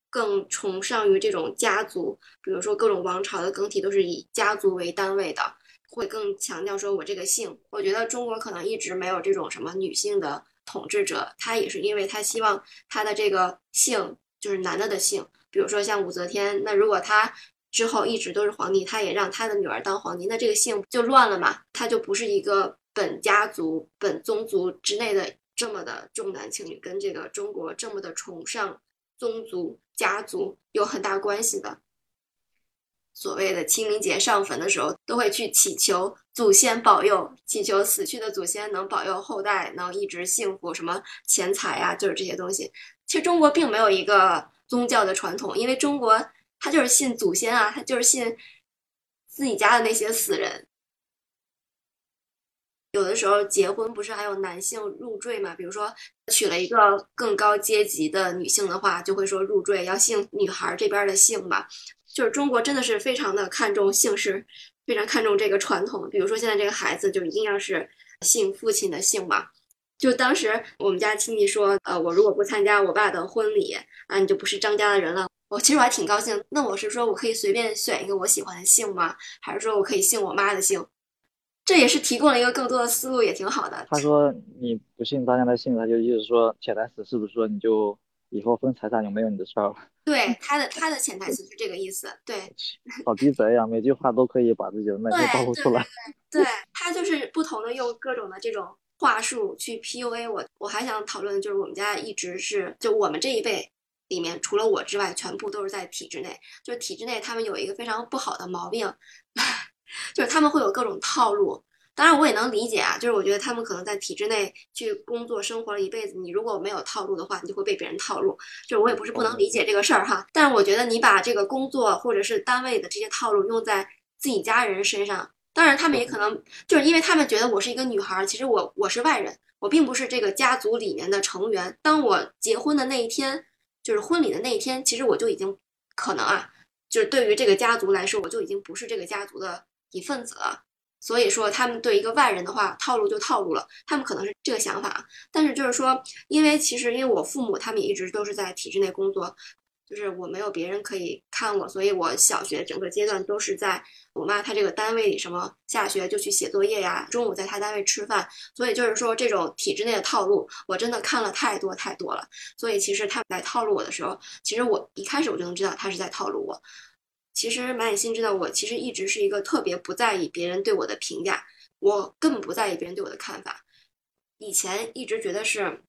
更崇尚于这种家族，比如说各种王朝的更替都是以家族为单位的，会更强调说我这个姓。我觉得中国可能一直没有这种什么女性的统治者，他也是因为他希望他的这个姓就是男的的姓，比如说像武则天，那如果他之后一直都是皇帝，他也让他的女儿当皇帝，那这个姓就乱了嘛，他就不是一个本家族、本宗族之内的这么的重男轻女，跟这个中国这么的崇尚宗族。家族有很大关系的。所谓的清明节上坟的时候，都会去祈求祖先保佑，祈求死去的祖先能保佑后代能一直幸福，什么钱财呀，就是这些东西。其实中国并没有一个宗教的传统，因为中国他就是信祖先啊，他就是信自己家的那些死人。有的时候结婚不是还有男性入赘嘛？比如说娶了一个更高阶级的女性的话，就会说入赘要姓女孩这边的姓吧。就是中国真的是非常的看重姓氏，非常看重这个传统。比如说现在这个孩子就一定要是姓父亲的姓嘛。就当时我们家亲戚说，呃，我如果不参加我爸的婚礼啊，你就不是张家的人了。我其实我还挺高兴。那我是说我可以随便选一个我喜欢的姓吗？还是说我可以姓我妈的姓？这也是提供了一个更多的思路，也挺好的。他说你不信大家的信，他就意思说潜台词是不是说你就以后分财产就没有你的事儿了？对，他的他的潜台词是这个意思。对，好鸡贼呀，每句话都可以把自己的卖点暴露出来。对他就是不同的用各种的这种话术去 PUA 我。我还想讨论的就是我们家一直是就我们这一辈里面，除了我之外，全部都是在体制内。就是体制内他们有一个非常不好的毛病。就是他们会有各种套路，当然我也能理解啊。就是我觉得他们可能在体制内去工作生活了一辈子，你如果没有套路的话，你就会被别人套路。就是我也不是不能理解这个事儿哈，但是我觉得你把这个工作或者是单位的这些套路用在自己家人身上，当然他们也可能就是因为他们觉得我是一个女孩，其实我我是外人，我并不是这个家族里面的成员。当我结婚的那一天，就是婚礼的那一天，其实我就已经可能啊，就是对于这个家族来说，我就已经不是这个家族的。一份子了，所以说他们对一个外人的话套路就套路了，他们可能是这个想法。但是就是说，因为其实因为我父母他们一直都是在体制内工作，就是我没有别人可以看我，所以我小学整个阶段都是在我妈她这个单位里，什么下学就去写作业呀，中午在她单位吃饭。所以就是说这种体制内的套路，我真的看了太多太多了。所以其实他们在套路我的时候，其实我一开始我就能知道他是在套路我。其实马野心知道，我其实一直是一个特别不在意别人对我的评价，我根本不在意别人对我的看法。以前一直觉得是，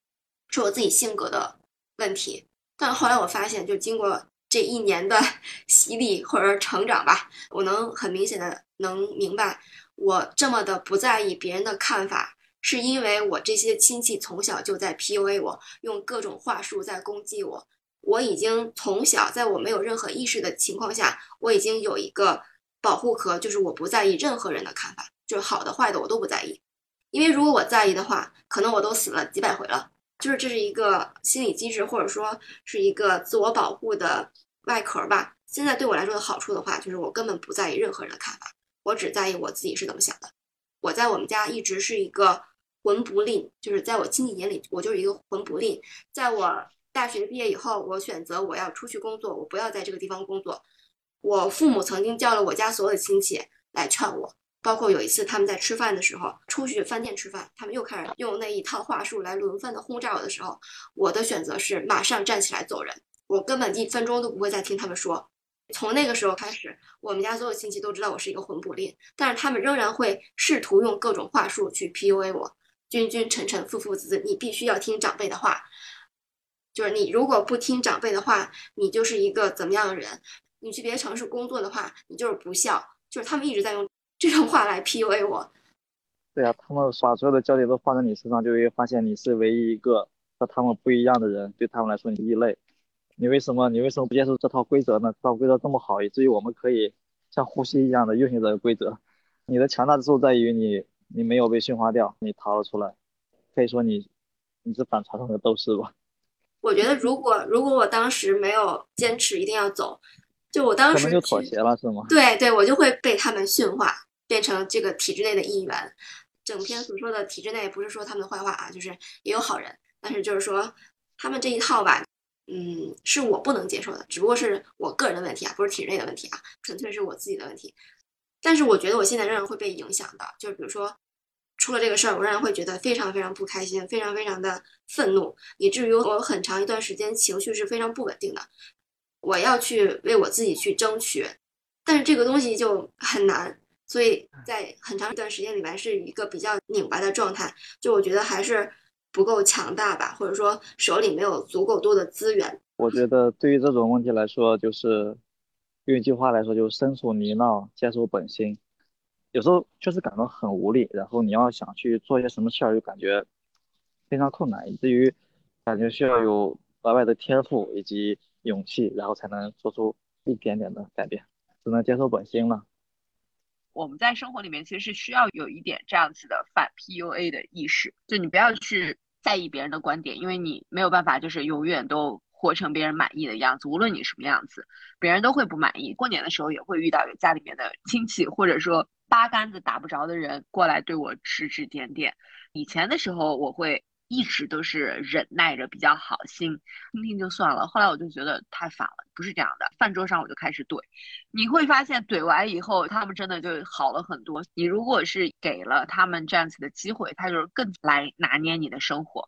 是我自己性格的问题，但后来我发现，就经过这一年的 洗礼或者成长吧，我能很明显的能明白，我这么的不在意别人的看法，是因为我这些亲戚从小就在 PUA 我，用各种话术在攻击我。我已经从小在我没有任何意识的情况下，我已经有一个保护壳，就是我不在意任何人的看法，就是好的坏的我都不在意，因为如果我在意的话，可能我都死了几百回了。就是这是一个心理机制，或者说是一个自我保护的外壳吧。现在对我来说的好处的话，就是我根本不在意任何人的看法，我只在意我自己是怎么想的。我在我们家一直是一个魂不吝，就是在我亲戚眼里，我就是一个魂不吝，在我。大学毕业以后，我选择我要出去工作，我不要在这个地方工作。我父母曾经叫了我家所有的亲戚来劝我，包括有一次他们在吃饭的时候，出去饭店吃饭，他们又开始用那一套话术来轮番的轰炸我的时候，我的选择是马上站起来走人，我根本一分钟都不会再听他们说。从那个时候开始，我们家所有亲戚都知道我是一个混不吝，但是他们仍然会试图用各种话术去 PUA 我，君君臣臣父父子子，你必须要听长辈的话。就是你如果不听长辈的话，你就是一个怎么样的人？你去别的城市工作的话，你就是不孝。就是他们一直在用 这种话来 PUA 我。对啊，他们把所有的焦点都放在你身上，就会发现你是唯一一个和他们不一样的人。对他们来说，你异类。你为什么？你为什么不接受这套规则呢？这套规则这么好，以至于我们可以像呼吸一样的运行这个规则。你的强大之处在于你，你没有被驯化掉，你逃了出来。可以说你，你是反传统的斗士吧。我觉得，如果如果我当时没有坚持一定要走，就我当时就妥协了，是吗？对对，我就会被他们驯化，变成这个体制内的一员。整篇所说的体制内，不是说他们的坏话啊，就是也有好人，但是就是说他们这一套吧，嗯，是我不能接受的，只不过是我个人的问题啊，不是体制内的问题啊，纯粹是我自己的问题。但是我觉得我现在仍然会被影响的，就比如说出了这个事儿，我仍然会觉得非常非常不开心，非常非常的愤怒，以至于我很长一段时间情绪是非常不稳定的。我要去为我自己去争取，但是这个东西就很难，所以在很长一段时间里面是一个比较拧巴的状态。就我觉得还是不够强大吧，或者说手里没有足够多的资源。我觉得对于这种问题来说，就是用一句话来说，就是身处泥淖，坚守本心。有时候确实感到很无力，然后你要想去做一些什么事儿，就感觉非常困难，以至于感觉需要有额外的天赋以及。勇气，然后才能做出一点点的改变，只能接受本心了。我们在生活里面其实是需要有一点这样子的反 PUA 的意识，就你不要去在意别人的观点，因为你没有办法就是永远都活成别人满意的样子，无论你什么样子，别人都会不满意。过年的时候也会遇到有家里面的亲戚或者说八竿子打不着的人过来对我指指点点。以前的时候我会。一直都是忍耐着，比较好心，听听就算了。后来我就觉得太烦了，不是这样的。饭桌上我就开始怼，你会发现怼完以后，他们真的就好了很多。你如果是给了他们这样子的机会，他就是更来拿捏你的生活。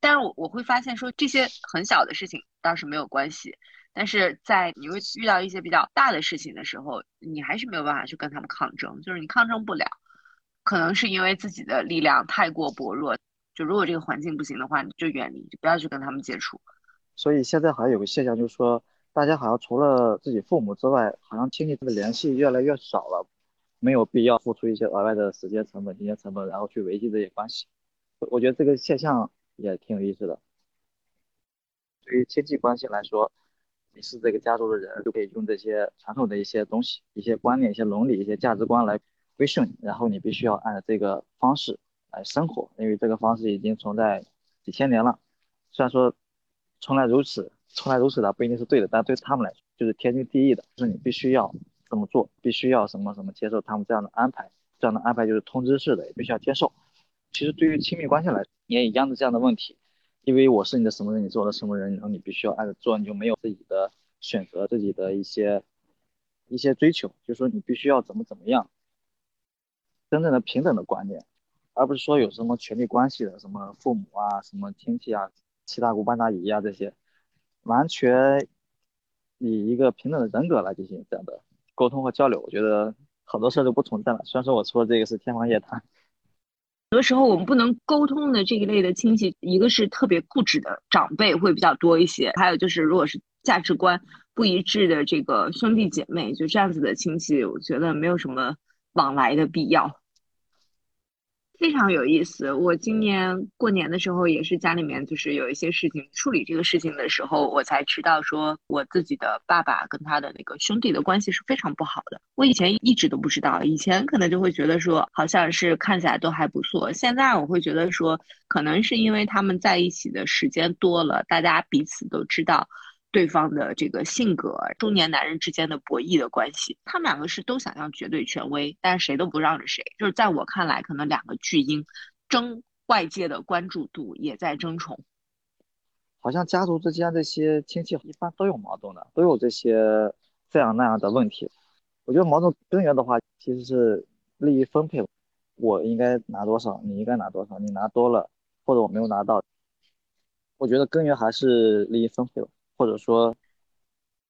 但是我我会发现说这些很小的事情倒是没有关系，但是在你会遇到一些比较大的事情的时候，你还是没有办法去跟他们抗争，就是你抗争不了，可能是因为自己的力量太过薄弱。就如果这个环境不行的话，你就远离，就不要去跟他们接触。所以现在好像有个现象，就是说大家好像除了自己父母之外，好像亲戚的联系越来越少了，没有必要付出一些额外的时间成本、金钱成本，然后去维系这些关系。我觉得这个现象也挺有意思的。对于亲戚关系来说，你是这个家族的人，就可以用这些传统的一些东西、一些观念、一些伦理、一些价值观来规训你，然后你必须要按照这个方式。来生活，因为这个方式已经存在几千年了。虽然说从来如此，从来如此的不一定是对的，但对他们来说就是天经地义的，就是你必须要这么做，必须要什么什么接受他们这样的安排，这样的安排就是通知式的，也必须要接受。其实对于亲密关系来说也一样的这样的问题，因为我是你的什么人，你是我的什么人，然后你必须要按着做，你就没有自己的选择，自己的一些一些追求，就说你必须要怎么怎么样，真正的平等的观念。而不是说有什么权力关系的，什么父母啊，什么亲戚啊，七大姑八大姨啊这些，完全以一个平等的人格来进行这样的沟通和交流，我觉得很多事都不存在了。虽然说我说这个是天方夜谭，多时候我们不能沟通的这一类的亲戚，一个是特别固执的长辈会比较多一些，还有就是如果是价值观不一致的这个兄弟姐妹，就这样子的亲戚，我觉得没有什么往来的必要。非常有意思。我今年过年的时候，也是家里面就是有一些事情处理这个事情的时候，我才知道说我自己的爸爸跟他的那个兄弟的关系是非常不好的。我以前一直都不知道，以前可能就会觉得说好像是看起来都还不错。现在我会觉得说，可能是因为他们在一起的时间多了，大家彼此都知道。对方的这个性格，中年男人之间的博弈的关系，他们两个是都想要绝对权威，但是谁都不让着谁。就是在我看来，可能两个巨婴争外界的关注度，也在争宠。好像家族之间这些亲戚一般都有矛盾的，都有这些这样那样的问题。我觉得矛盾根源的话，其实是利益分配。我应该拿多少，你应该拿多少，你拿多了，或者我没有拿到。我觉得根源还是利益分配吧。或者说，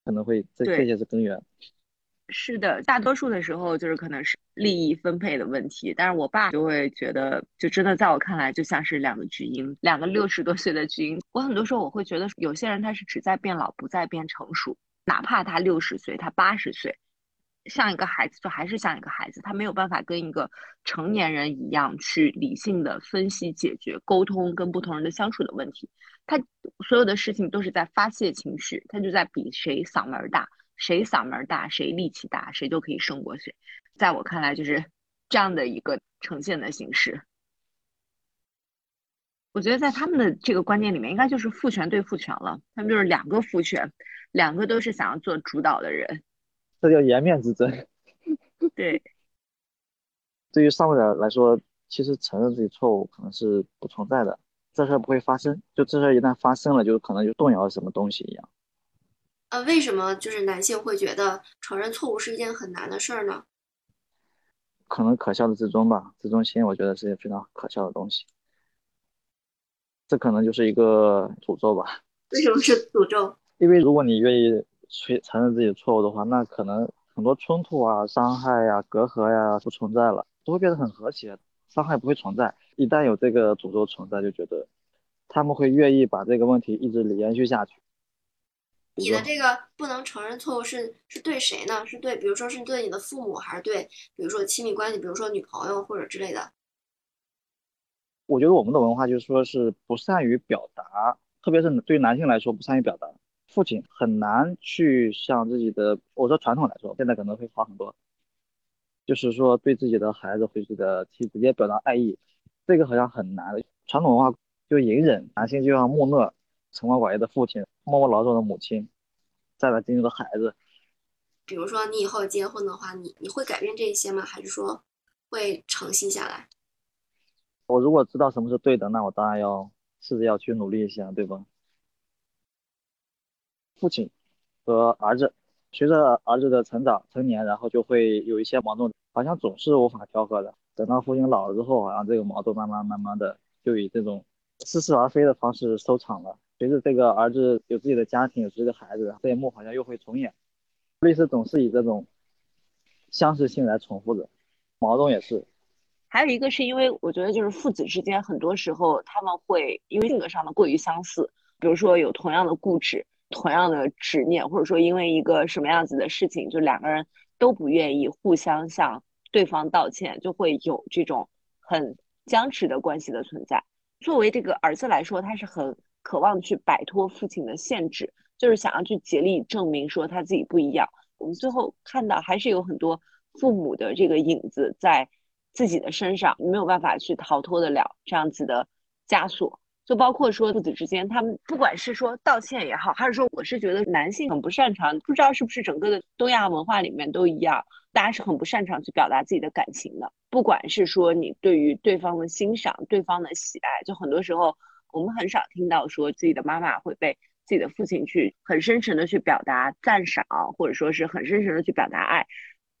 可能会这这些是根源。是的，大多数的时候就是可能是利益分配的问题。但是我爸就会觉得，就真的在我看来，就像是两个巨婴，两个六十多岁的巨婴。我很多时候我会觉得，有些人他是只在变老，不在变成熟。哪怕他六十岁，他八十岁。像一个孩子，就还是像一个孩子，他没有办法跟一个成年人一样去理性的分析、解决、沟通跟不同人的相处的问题。他所有的事情都是在发泄情绪，他就在比谁嗓门大，谁嗓门大，谁力气大，谁就可以胜过谁。在我看来，就是这样的一个呈现的形式。我觉得在他们的这个观念里面，应该就是父权对父权了。他们就是两个父权，两个都是想要做主导的人。这叫颜面之争。对，对于上位者来说，其实承认自己错误可能是不存在的。这事儿不会发生。就这事儿一旦发生了，就可能就动摇了什么东西一样。呃，为什么就是男性会觉得承认错误是一件很难的事儿呢？可能可笑的自尊吧，自尊心，我觉得是非常可笑的东西。这可能就是一个诅咒吧？为什么是诅咒？因为如果你愿意去承认自己的错误的话，那可能很多冲突啊、伤害呀、隔阂呀不存在了，都会变得很和谐，伤害不会存在。一旦有这个诅咒存在，就觉得他们会愿意把这个问题一直延续下去。你的这个不能承认错误是是对谁呢？是对，比如说是对你的父母，还是对，比如说亲密关系，比如说女朋友或者之类的？我觉得我们的文化就是说是不善于表达，特别是对男性来说不善于表达。父亲很难去向自己的，我说传统来说，现在可能会好很多，就是说对自己的孩子或者的妻直接表达爱意，这个好像很难。传统文化就隐忍，男性就像木讷、沉默寡言的父亲。默默劳动的母亲，再来经历的孩子。比如说，你以后结婚的话，你你会改变这一些吗？还是说会承袭下来？我如果知道什么是对的，那我当然要试着要去努力一下，对吧？父亲和儿子，随着儿子的成长成年，然后就会有一些矛盾，好像总是无法调和的。等到父亲老了之后，好像这个矛盾慢慢慢慢的就以这种似是而非的方式收场了。随着这个儿子有自己的家庭，有自己的孩子，这一幕好像又会重演。类似总是以这种相似性来重复的，矛盾也是。还有一个是因为我觉得就是父子之间很多时候他们会因为性格上的过于相似，比如说有同样的固执、同样的执念，或者说因为一个什么样子的事情，就两个人都不愿意互相向对方道歉，就会有这种很僵持的关系的存在。作为这个儿子来说，他是很。渴望去摆脱父亲的限制，就是想要去竭力证明说他自己不一样。我们最后看到还是有很多父母的这个影子在自己的身上，没有办法去逃脱得了这样子的枷锁。就包括说父子之间，他们不管是说道歉也好，还是说我是觉得男性很不擅长，不知道是不是整个的东亚文化里面都一样，大家是很不擅长去表达自己的感情的。不管是说你对于对方的欣赏、对方的喜爱，就很多时候。我们很少听到说自己的妈妈会被自己的父亲去很深沉的去表达赞赏，或者说是很深沉的去表达爱，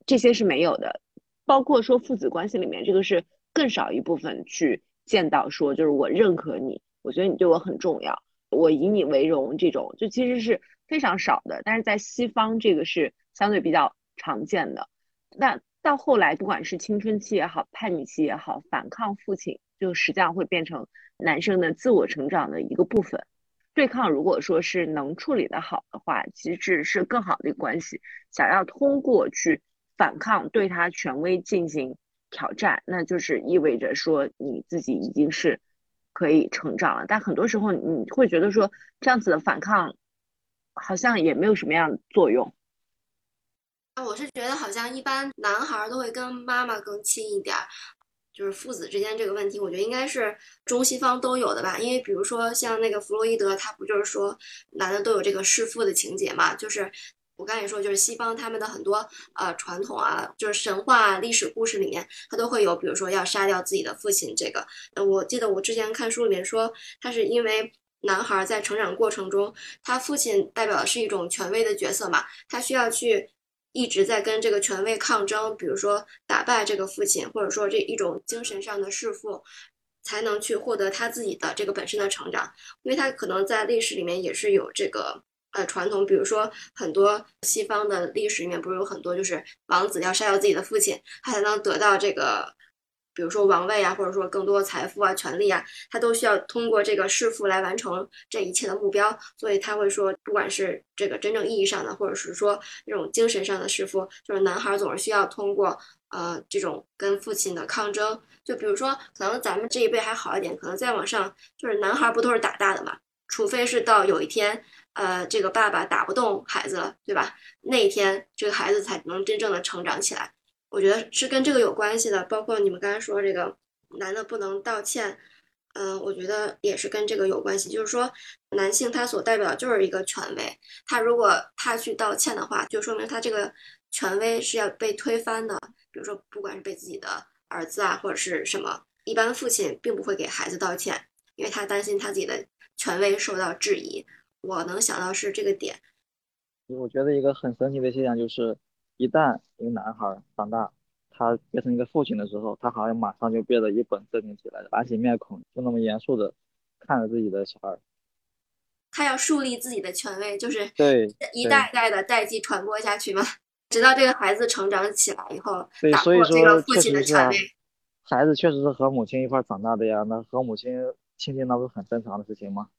这些是没有的。包括说父子关系里面，这个是更少一部分去见到说，就是我认可你，我觉得你对我很重要，我以你为荣这种，就其实是非常少的。但是在西方，这个是相对比较常见的。那到后来，不管是青春期也好，叛逆期也好，反抗父亲，就实际上会变成。男生的自我成长的一个部分，对抗如果说是能处理的好的话，其实是更好的一个关系。想要通过去反抗对他权威进行挑战，那就是意味着说你自己已经是可以成长了。但很多时候你会觉得说这样子的反抗好像也没有什么样的作用。啊，我是觉得好像一般男孩都会跟妈妈更亲一点。就是父子之间这个问题，我觉得应该是中西方都有的吧。因为比如说像那个弗洛伊德，他不就是说男的都有这个弑父的情节嘛？就是我刚才说，就是西方他们的很多呃传统啊，就是神话历史故事里面，他都会有，比如说要杀掉自己的父亲这个。我记得我之前看书里面说，他是因为男孩在成长过程中，他父亲代表的是一种权威的角色嘛，他需要去。一直在跟这个权威抗争，比如说打败这个父亲，或者说这一种精神上的弑父，才能去获得他自己的这个本身的成长。因为他可能在历史里面也是有这个呃传统，比如说很多西方的历史里面不是有很多就是王子要杀掉自己的父亲，他才能得到这个。比如说王位啊，或者说更多财富啊、权利啊，他都需要通过这个弑父来完成这一切的目标。所以他会说，不管是这个真正意义上的，或者是说这种精神上的弑父，就是男孩总是需要通过呃这种跟父亲的抗争。就比如说，可能咱们这一辈还好一点，可能再往上，就是男孩不都是打大的嘛？除非是到有一天，呃，这个爸爸打不动孩子了，对吧？那一天，这个孩子才能真正的成长起来。我觉得是跟这个有关系的，包括你们刚才说这个男的不能道歉，嗯，我觉得也是跟这个有关系。就是说，男性他所代表就是一个权威，他如果他去道歉的话，就说明他这个权威是要被推翻的。比如说，不管是被自己的儿子啊，或者是什么，一般父亲并不会给孩子道歉，因为他担心他自己的权威受到质疑。我能想到是这个点。我觉得一个很神奇的现象就是，一旦一个男孩长大，他变成一个父亲的时候，他好像马上就变得一本正经起来了，板起面孔，就那么严肃的看着自己的小孩。他要树立自己的权威，就是对 一代一代的代际传播下去嘛，直到这个孩子成长起来以后，对，打破这个父亲的权威。孩子确实是和母亲一块长大的呀，那和母亲亲近，那不是很正常的事情吗？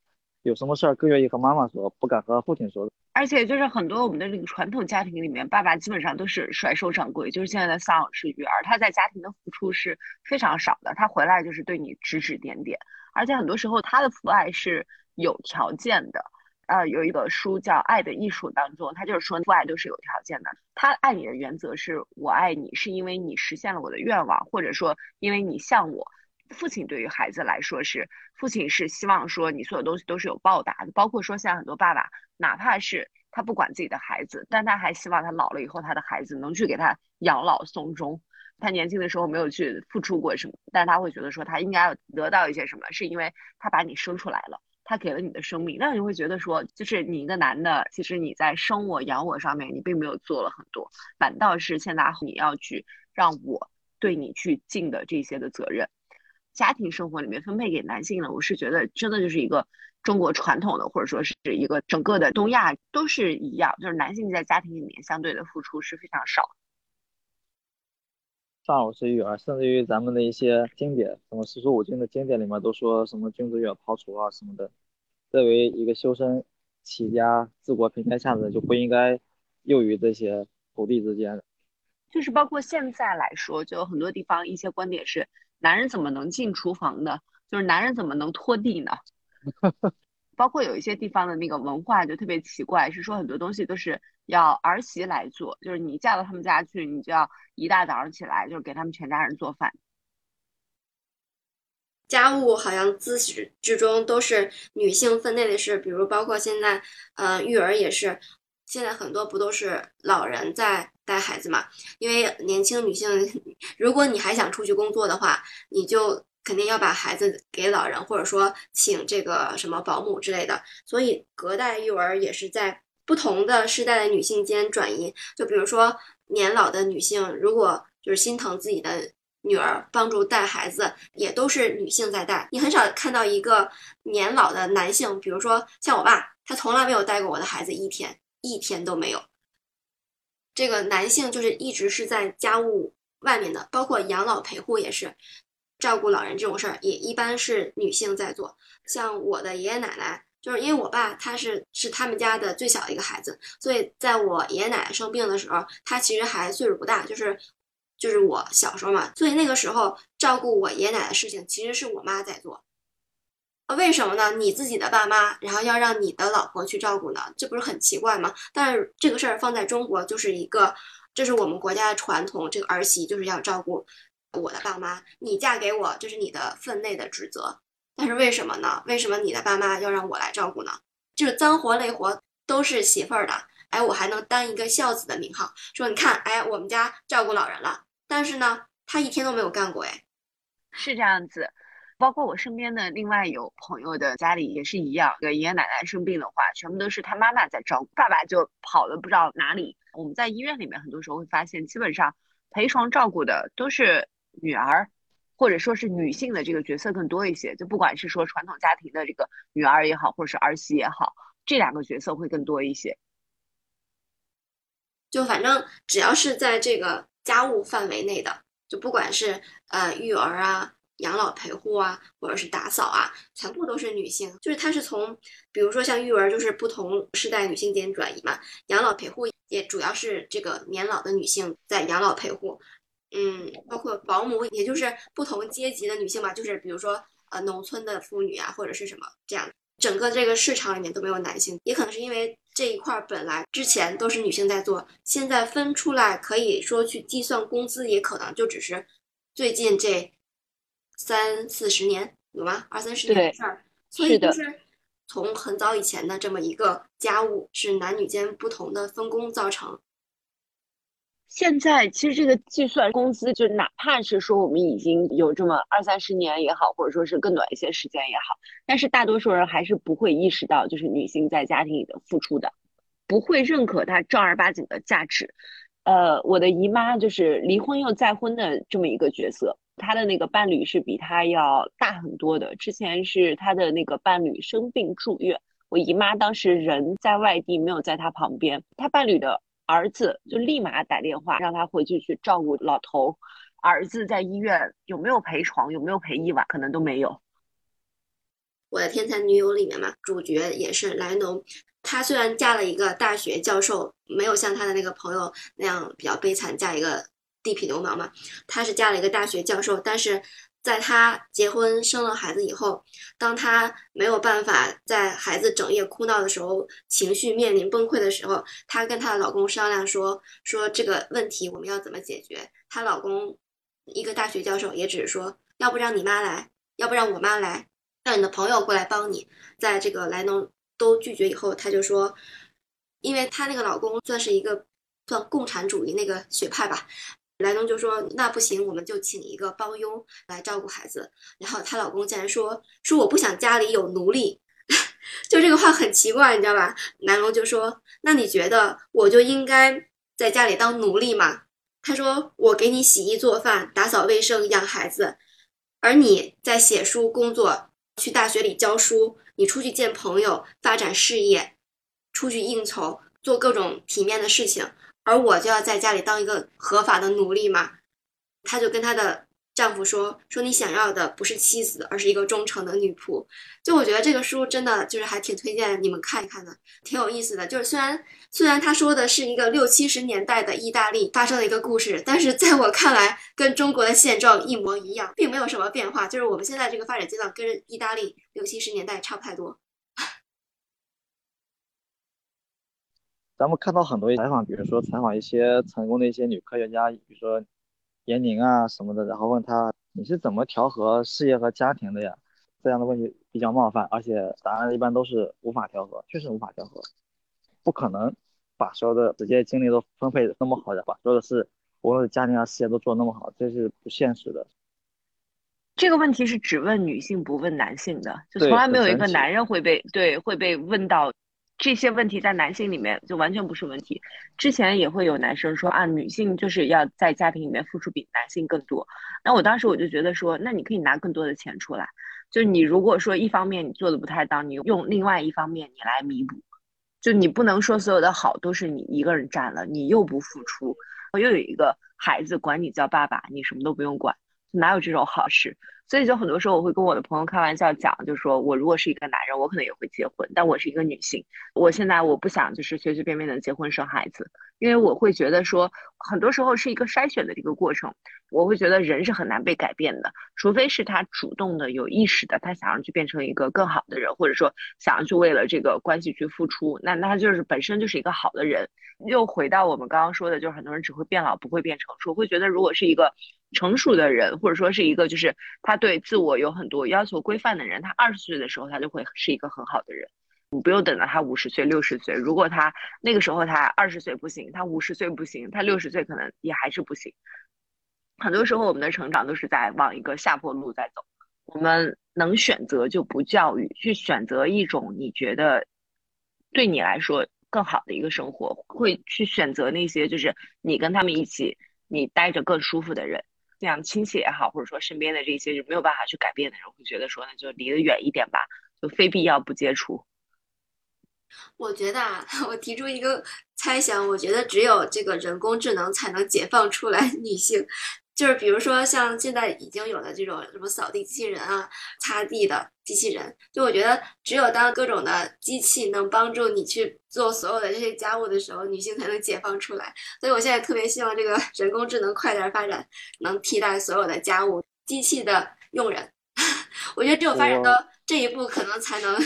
有什么事儿更愿意和妈妈说，不敢和父亲说。而且就是很多我们的这个传统家庭里面，爸爸基本上都是甩手掌柜，就是现在的丧偶式育儿，他在家庭的付出是非常少的，他回来就是对你指指点点，而且很多时候他的父爱是有条件的。呃，有一本书叫《爱的艺术》当中，他就是说父爱都是有条件的，他爱你的原则是我爱你是因为你实现了我的愿望，或者说因为你像我。父亲对于孩子来说是，父亲是希望说你所有东西都是有报答的，包括说现在很多爸爸，哪怕是他不管自己的孩子，但他还希望他老了以后他的孩子能去给他养老送终。他年轻的时候没有去付出过什么，但他会觉得说他应该要得到一些什么，是因为他把你生出来了，他给了你的生命，那你会觉得说，就是你一个男的，其实你在生我养我上面你并没有做了很多，反倒是现在你要去让我对你去尽的这些的责任。家庭生活里面分配给男性呢，我是觉得真的就是一个中国传统的，或者说是一个整个的东亚都是一样，就是男性在家庭里面相对的付出是非常少。丧偶式育儿，甚至于咱们的一些经典，什么四书五经的经典里面都说什么君子远庖厨啊什么的。作为一个修身齐家治国平天下的，就不应该囿于这些土地之间。就是包括现在来说，就很多地方一些观点是。男人怎么能进厨房呢？就是男人怎么能拖地呢？包括有一些地方的那个文化就特别奇怪，是说很多东西都是要儿媳来做，就是你嫁到他们家去，你就要一大早上起来就是给他们全家人做饭。家务好像自始至终都是女性分内的事，比如包括现在，呃，育儿也是。现在很多不都是老人在带孩子嘛？因为年轻女性，如果你还想出去工作的话，你就肯定要把孩子给老人，或者说请这个什么保姆之类的。所以隔代育儿也是在不同的世代的女性间转移。就比如说年老的女性，如果就是心疼自己的女儿，帮助带孩子，也都是女性在带。你很少看到一个年老的男性，比如说像我爸，他从来没有带过我的孩子一天。一天都没有。这个男性就是一直是在家务外面的，包括养老陪护也是，照顾老人这种事儿也一般是女性在做。像我的爷爷奶奶，就是因为我爸他是是他们家的最小的一个孩子，所以在我爷爷奶奶生病的时候，他其实还岁数不大，就是就是我小时候嘛，所以那个时候照顾我爷爷奶奶的事情其实是我妈在做。为什么呢？你自己的爸妈，然后要让你的老婆去照顾呢？这不是很奇怪吗？但是这个事儿放在中国就是一个，这是我们国家的传统，这个儿媳就是要照顾我的爸妈，你嫁给我，这是你的分内的职责。但是为什么呢？为什么你的爸妈要让我来照顾呢？就是脏活累活都是媳妇儿的，哎，我还能担一个孝子的名号，说你看，哎，我们家照顾老人了，但是呢，他一天都没有干过，哎，是这样子。包括我身边的另外有朋友的家里也是一样，爷爷奶奶生病的话，全部都是他妈妈在照顾，爸爸就跑了不知道哪里。我们在医院里面很多时候会发现，基本上陪床照顾的都是女儿，或者说是女性的这个角色更多一些。就不管是说传统家庭的这个女儿也好，或者是儿媳也好，这两个角色会更多一些。就反正只要是在这个家务范围内的，就不管是呃育儿啊。养老陪护啊，或者是打扫啊，全部都是女性。就是它是从，比如说像育儿，就是不同世代女性间转移嘛。养老陪护也主要是这个年老的女性在养老陪护。嗯，包括保姆，也就是不同阶级的女性嘛，就是比如说呃农村的妇女啊，或者是什么这样。整个这个市场里面都没有男性，也可能是因为这一块本来之前都是女性在做，现在分出来可以说去计算工资，也可能就只是最近这。三四十年有吗？二三十年的事儿，所以就是从很早以前的这么一个家务是男女间不同的分工造成。现在其实这个计算工资，就哪怕是说我们已经有这么二三十年也好，或者说是更短一些时间也好，但是大多数人还是不会意识到，就是女性在家庭里的付出的，不会认可她正儿八经的价值。呃，我的姨妈就是离婚又再婚的这么一个角色，他的那个伴侣是比他要大很多的。之前是他的那个伴侣生病住院，我姨妈当时人在外地，没有在她旁边，他伴侣的。儿子就立马打电话让他回去去照顾老头，儿子在医院有没有陪床，有没有陪一晚，可能都没有。我的天才女友里面嘛，主角也是莱农，她虽然嫁了一个大学教授，没有像她的那个朋友那样比较悲惨，嫁一个地痞流氓嘛，她是嫁了一个大学教授，但是。在她结婚生了孩子以后，当她没有办法在孩子整夜哭闹的时候，情绪面临崩溃的时候，她跟她的老公商量说：“说这个问题我们要怎么解决？”她老公一个大学教授也只是说：“要不让你妈来，要不让我妈来，让你的朋友过来帮你。”在这个莱农都拒绝以后，她就说：“因为她那个老公算是一个算共产主义那个学派吧。”莱农就说：“那不行，我们就请一个帮佣来照顾孩子。”然后她老公竟然说：“说我不想家里有奴隶。”就这个话很奇怪，你知道吧？莱农就说：“那你觉得我就应该在家里当奴隶吗？”他说：“我给你洗衣做饭、打扫卫生、养孩子，而你在写书、工作、去大学里教书，你出去见朋友、发展事业、出去应酬、做各种体面的事情。”而我就要在家里当一个合法的奴隶嘛？她就跟她的丈夫说：“说你想要的不是妻子，而是一个忠诚的女仆。”就我觉得这个书真的就是还挺推荐你们看一看的，挺有意思的。就是虽然虽然他说的是一个六七十年代的意大利发生的一个故事，但是在我看来跟中国的现状一模一样，并没有什么变化。就是我们现在这个发展阶段跟意大利六七十年代差不太多。咱们看到很多采访，比如说采访一些成功的一些女科学家，比如说闫宁啊什么的，然后问她你是怎么调和事业和家庭的呀？这样的问题比较冒犯，而且答案一般都是无法调和，确实无法调和，不可能把所有的时间精力都分配那么好的，把所有的事，无论是家庭啊事业都做那么好，这是不现实的。这个问题是只问女性不问男性的，就从来没有一个男人会被对会被问到。这些问题在男性里面就完全不是问题。之前也会有男生说啊，女性就是要在家庭里面付出比男性更多。那我当时我就觉得说，那你可以拿更多的钱出来。就你如果说一方面你做的不太当，你用另外一方面你来弥补。就你不能说所有的好都是你一个人占了，你又不付出，我又有一个孩子管你叫爸爸，你什么都不用管，哪有这种好事？所以就很多时候我会跟我的朋友开玩笑讲，就是说我如果是一个男人，我可能也会结婚，但我是一个女性，我现在我不想就是随随便便的结婚生孩子，因为我会觉得说很多时候是一个筛选的这个过程，我会觉得人是很难被改变的，除非是他主动的有意识的，他想要去变成一个更好的人，或者说想要去为了这个关系去付出，那那他就是本身就是一个好的人。又回到我们刚刚说的，就是很多人只会变老，不会变成熟，会觉得如果是一个。成熟的人，或者说是一个就是他对自我有很多要求规范的人，他二十岁的时候他就会是一个很好的人。你不用等到他五十岁、六十岁，如果他那个时候他二十岁不行，他五十岁不行，他六十岁可能也还是不行。很多时候我们的成长都是在往一个下坡路在走。我们能选择就不教育，去选择一种你觉得对你来说更好的一个生活，会去选择那些就是你跟他们一起你待着更舒服的人。这样亲戚也好，或者说身边的这些就没有办法去改变的人，会觉得说那就离得远一点吧，就非必要不接触。我觉得啊，我提出一个猜想，我觉得只有这个人工智能才能解放出来女性。就是比如说，像现在已经有的这种什么扫地机器人啊、擦地的机器人，就我觉得只有当各种的机器能帮助你去做所有的这些家务的时候，女性才能解放出来。所以我现在特别希望这个人工智能快点发展，能替代所有的家务机器的用人。我觉得只有发展到这一步，可能才能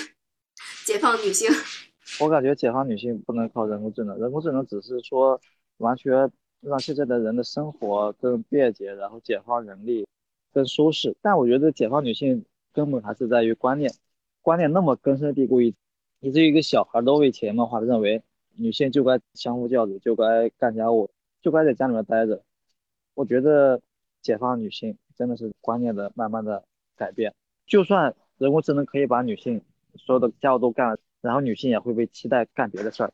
解放女性。我感觉解放女性不能靠人工智能，人工智能只是说完全。让现在的人的生活更便捷，然后解放人力更舒适。但我觉得解放女性根本还是在于观念，观念那么根深蒂固，以以至于一个小孩都会潜移默化的认为女性就该相夫教子，就该干家务。就该在家里面待着。我觉得解放女性真的是观念的慢慢的改变。就算人工智能可以把女性所有的家务都干了，然后女性也会被期待干别的事儿。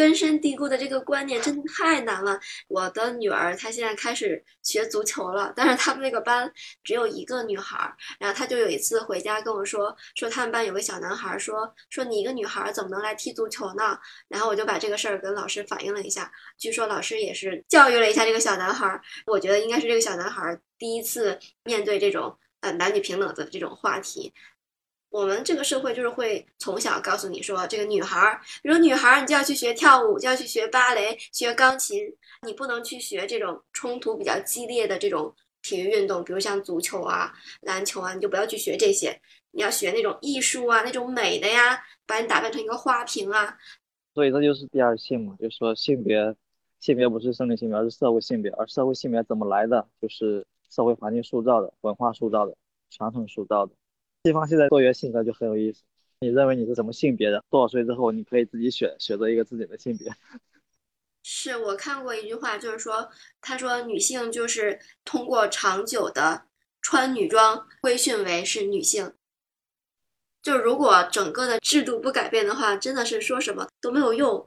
根深蒂固的这个观念真的太难了。我的女儿她现在开始学足球了，但是他们那个班只有一个女孩。然后她就有一次回家跟我说，说他们班有个小男孩，说说你一个女孩怎么能来踢足球呢？然后我就把这个事儿跟老师反映了一下，据说老师也是教育了一下这个小男孩。我觉得应该是这个小男孩第一次面对这种呃男女平等的这种话题。我们这个社会就是会从小告诉你说，这个女孩儿，比如女孩儿，你就要去学跳舞，就要去学芭蕾、学钢琴，你不能去学这种冲突比较激烈的这种体育运动，比如像足球啊、篮球啊，你就不要去学这些，你要学那种艺术啊、那种美的呀，把你打扮成一个花瓶啊。所以这就是第二性嘛，就是说性别，性别不是生理性别，而是社会性别，而社会性别怎么来的，就是社会环境塑造的、文化塑造的、传统塑造的。西方现在多元性格就很有意思。你认为你是什么性别的？多少岁之后你可以自己选，选择一个自己的性别。是我看过一句话，就是说，他说女性就是通过长久的穿女装规训为是女性。就如果整个的制度不改变的话，真的是说什么都没有用。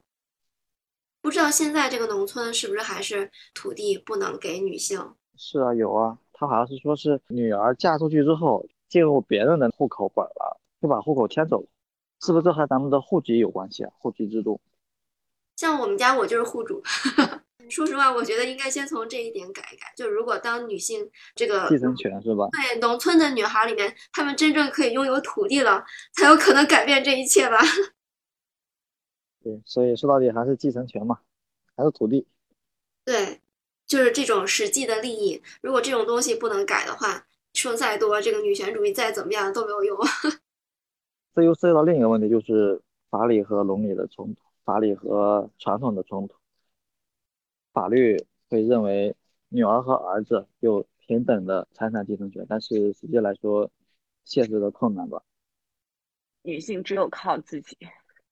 不知道现在这个农村是不是还是土地不能给女性？是啊，有啊，他好像是说是女儿嫁出去之后。进入别人的户口本了，就把户口迁走了，是不是这和咱们的户籍有关系啊？户籍制度，像我们家我就是户主。说实话，我觉得应该先从这一点改一改。就如果当女性这个继承权是吧？对，农村的女孩里面，她们真正可以拥有土地了，才有可能改变这一切吧。对，所以说到底还是继承权嘛，还是土地。对，就是这种实际的利益。如果这种东西不能改的话。说再多，这个女权主义再怎么样都没有用。这又涉及到另一个问题，就是法理和伦理的冲突，法理和传统的冲突。法律会认为女儿和儿子有平等的财产继承权，但是实际来说，现实的困难吧。女性只有靠自己。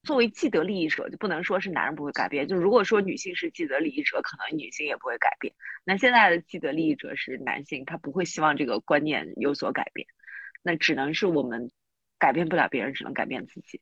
作为既得利益者，就不能说是男人不会改变。就如果说女性是既得利益者，可能女性也不会改变。那现在的既得利益者是男性，他不会希望这个观念有所改变。那只能是我们改变不了别人，只能改变自己。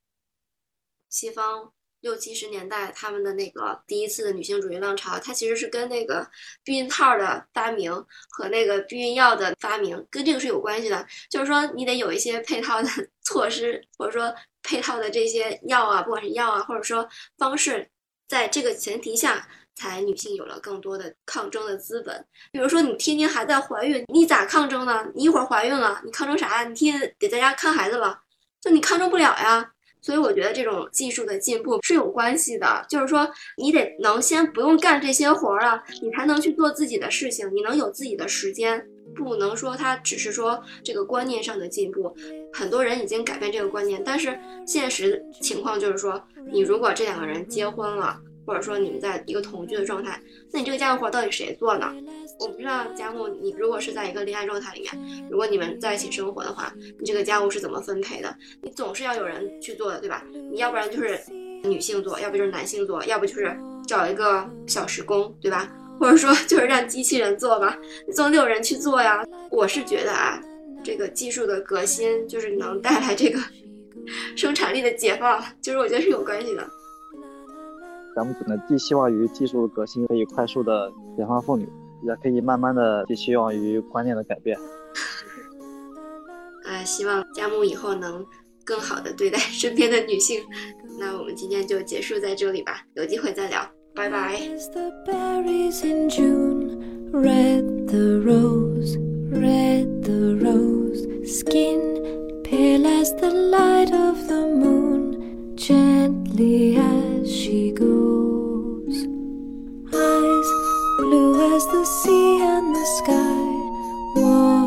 西方。六七十年代，他们的那个第一次的女性主义浪潮，它其实是跟那个避孕套的发明和那个避孕药的发明跟这个是有关系的。就是说，你得有一些配套的 措施，或者说配套的这些药啊，不管是药啊，或者说方式，在这个前提下，才女性有了更多的抗争的资本。比如说，你天天还在怀孕，你咋抗争呢？你一会儿怀孕了，你抗争啥呀？你天天得在家看孩子了，就你抗争不了呀。所以我觉得这种技术的进步是有关系的，就是说你得能先不用干这些活儿了，你才能去做自己的事情，你能有自己的时间，不能说它只是说这个观念上的进步，很多人已经改变这个观念，但是现实情况就是说，你如果这两个人结婚了。或者说你们在一个同居的状态，那你这个家务活到底谁做呢？我不知道家务，你如果是在一个恋爱状态里面，如果你们在一起生活的话，你这个家务是怎么分配的？你总是要有人去做的，对吧？你要不然就是女性做，要不就是男性做，要不就是找一个小时工，对吧？或者说就是让机器人做吧，你总得有人去做呀。我是觉得啊，这个技术的革新就是能带来这个 生产力的解放，就是我觉得是有关系的。咱们只能寄希望于技术革新可以快速的解放妇女，也可以慢慢的寄希望于观念的改变。啊，希望佳木以后能更好的对待身边的女性。那我们今天就结束在这里吧，有机会再聊，Bye bye. the berries in June, red the rose, red the rose, skin pale as the light of the moon, gently as she goes. Eyes blue as the sea and the sky. Warm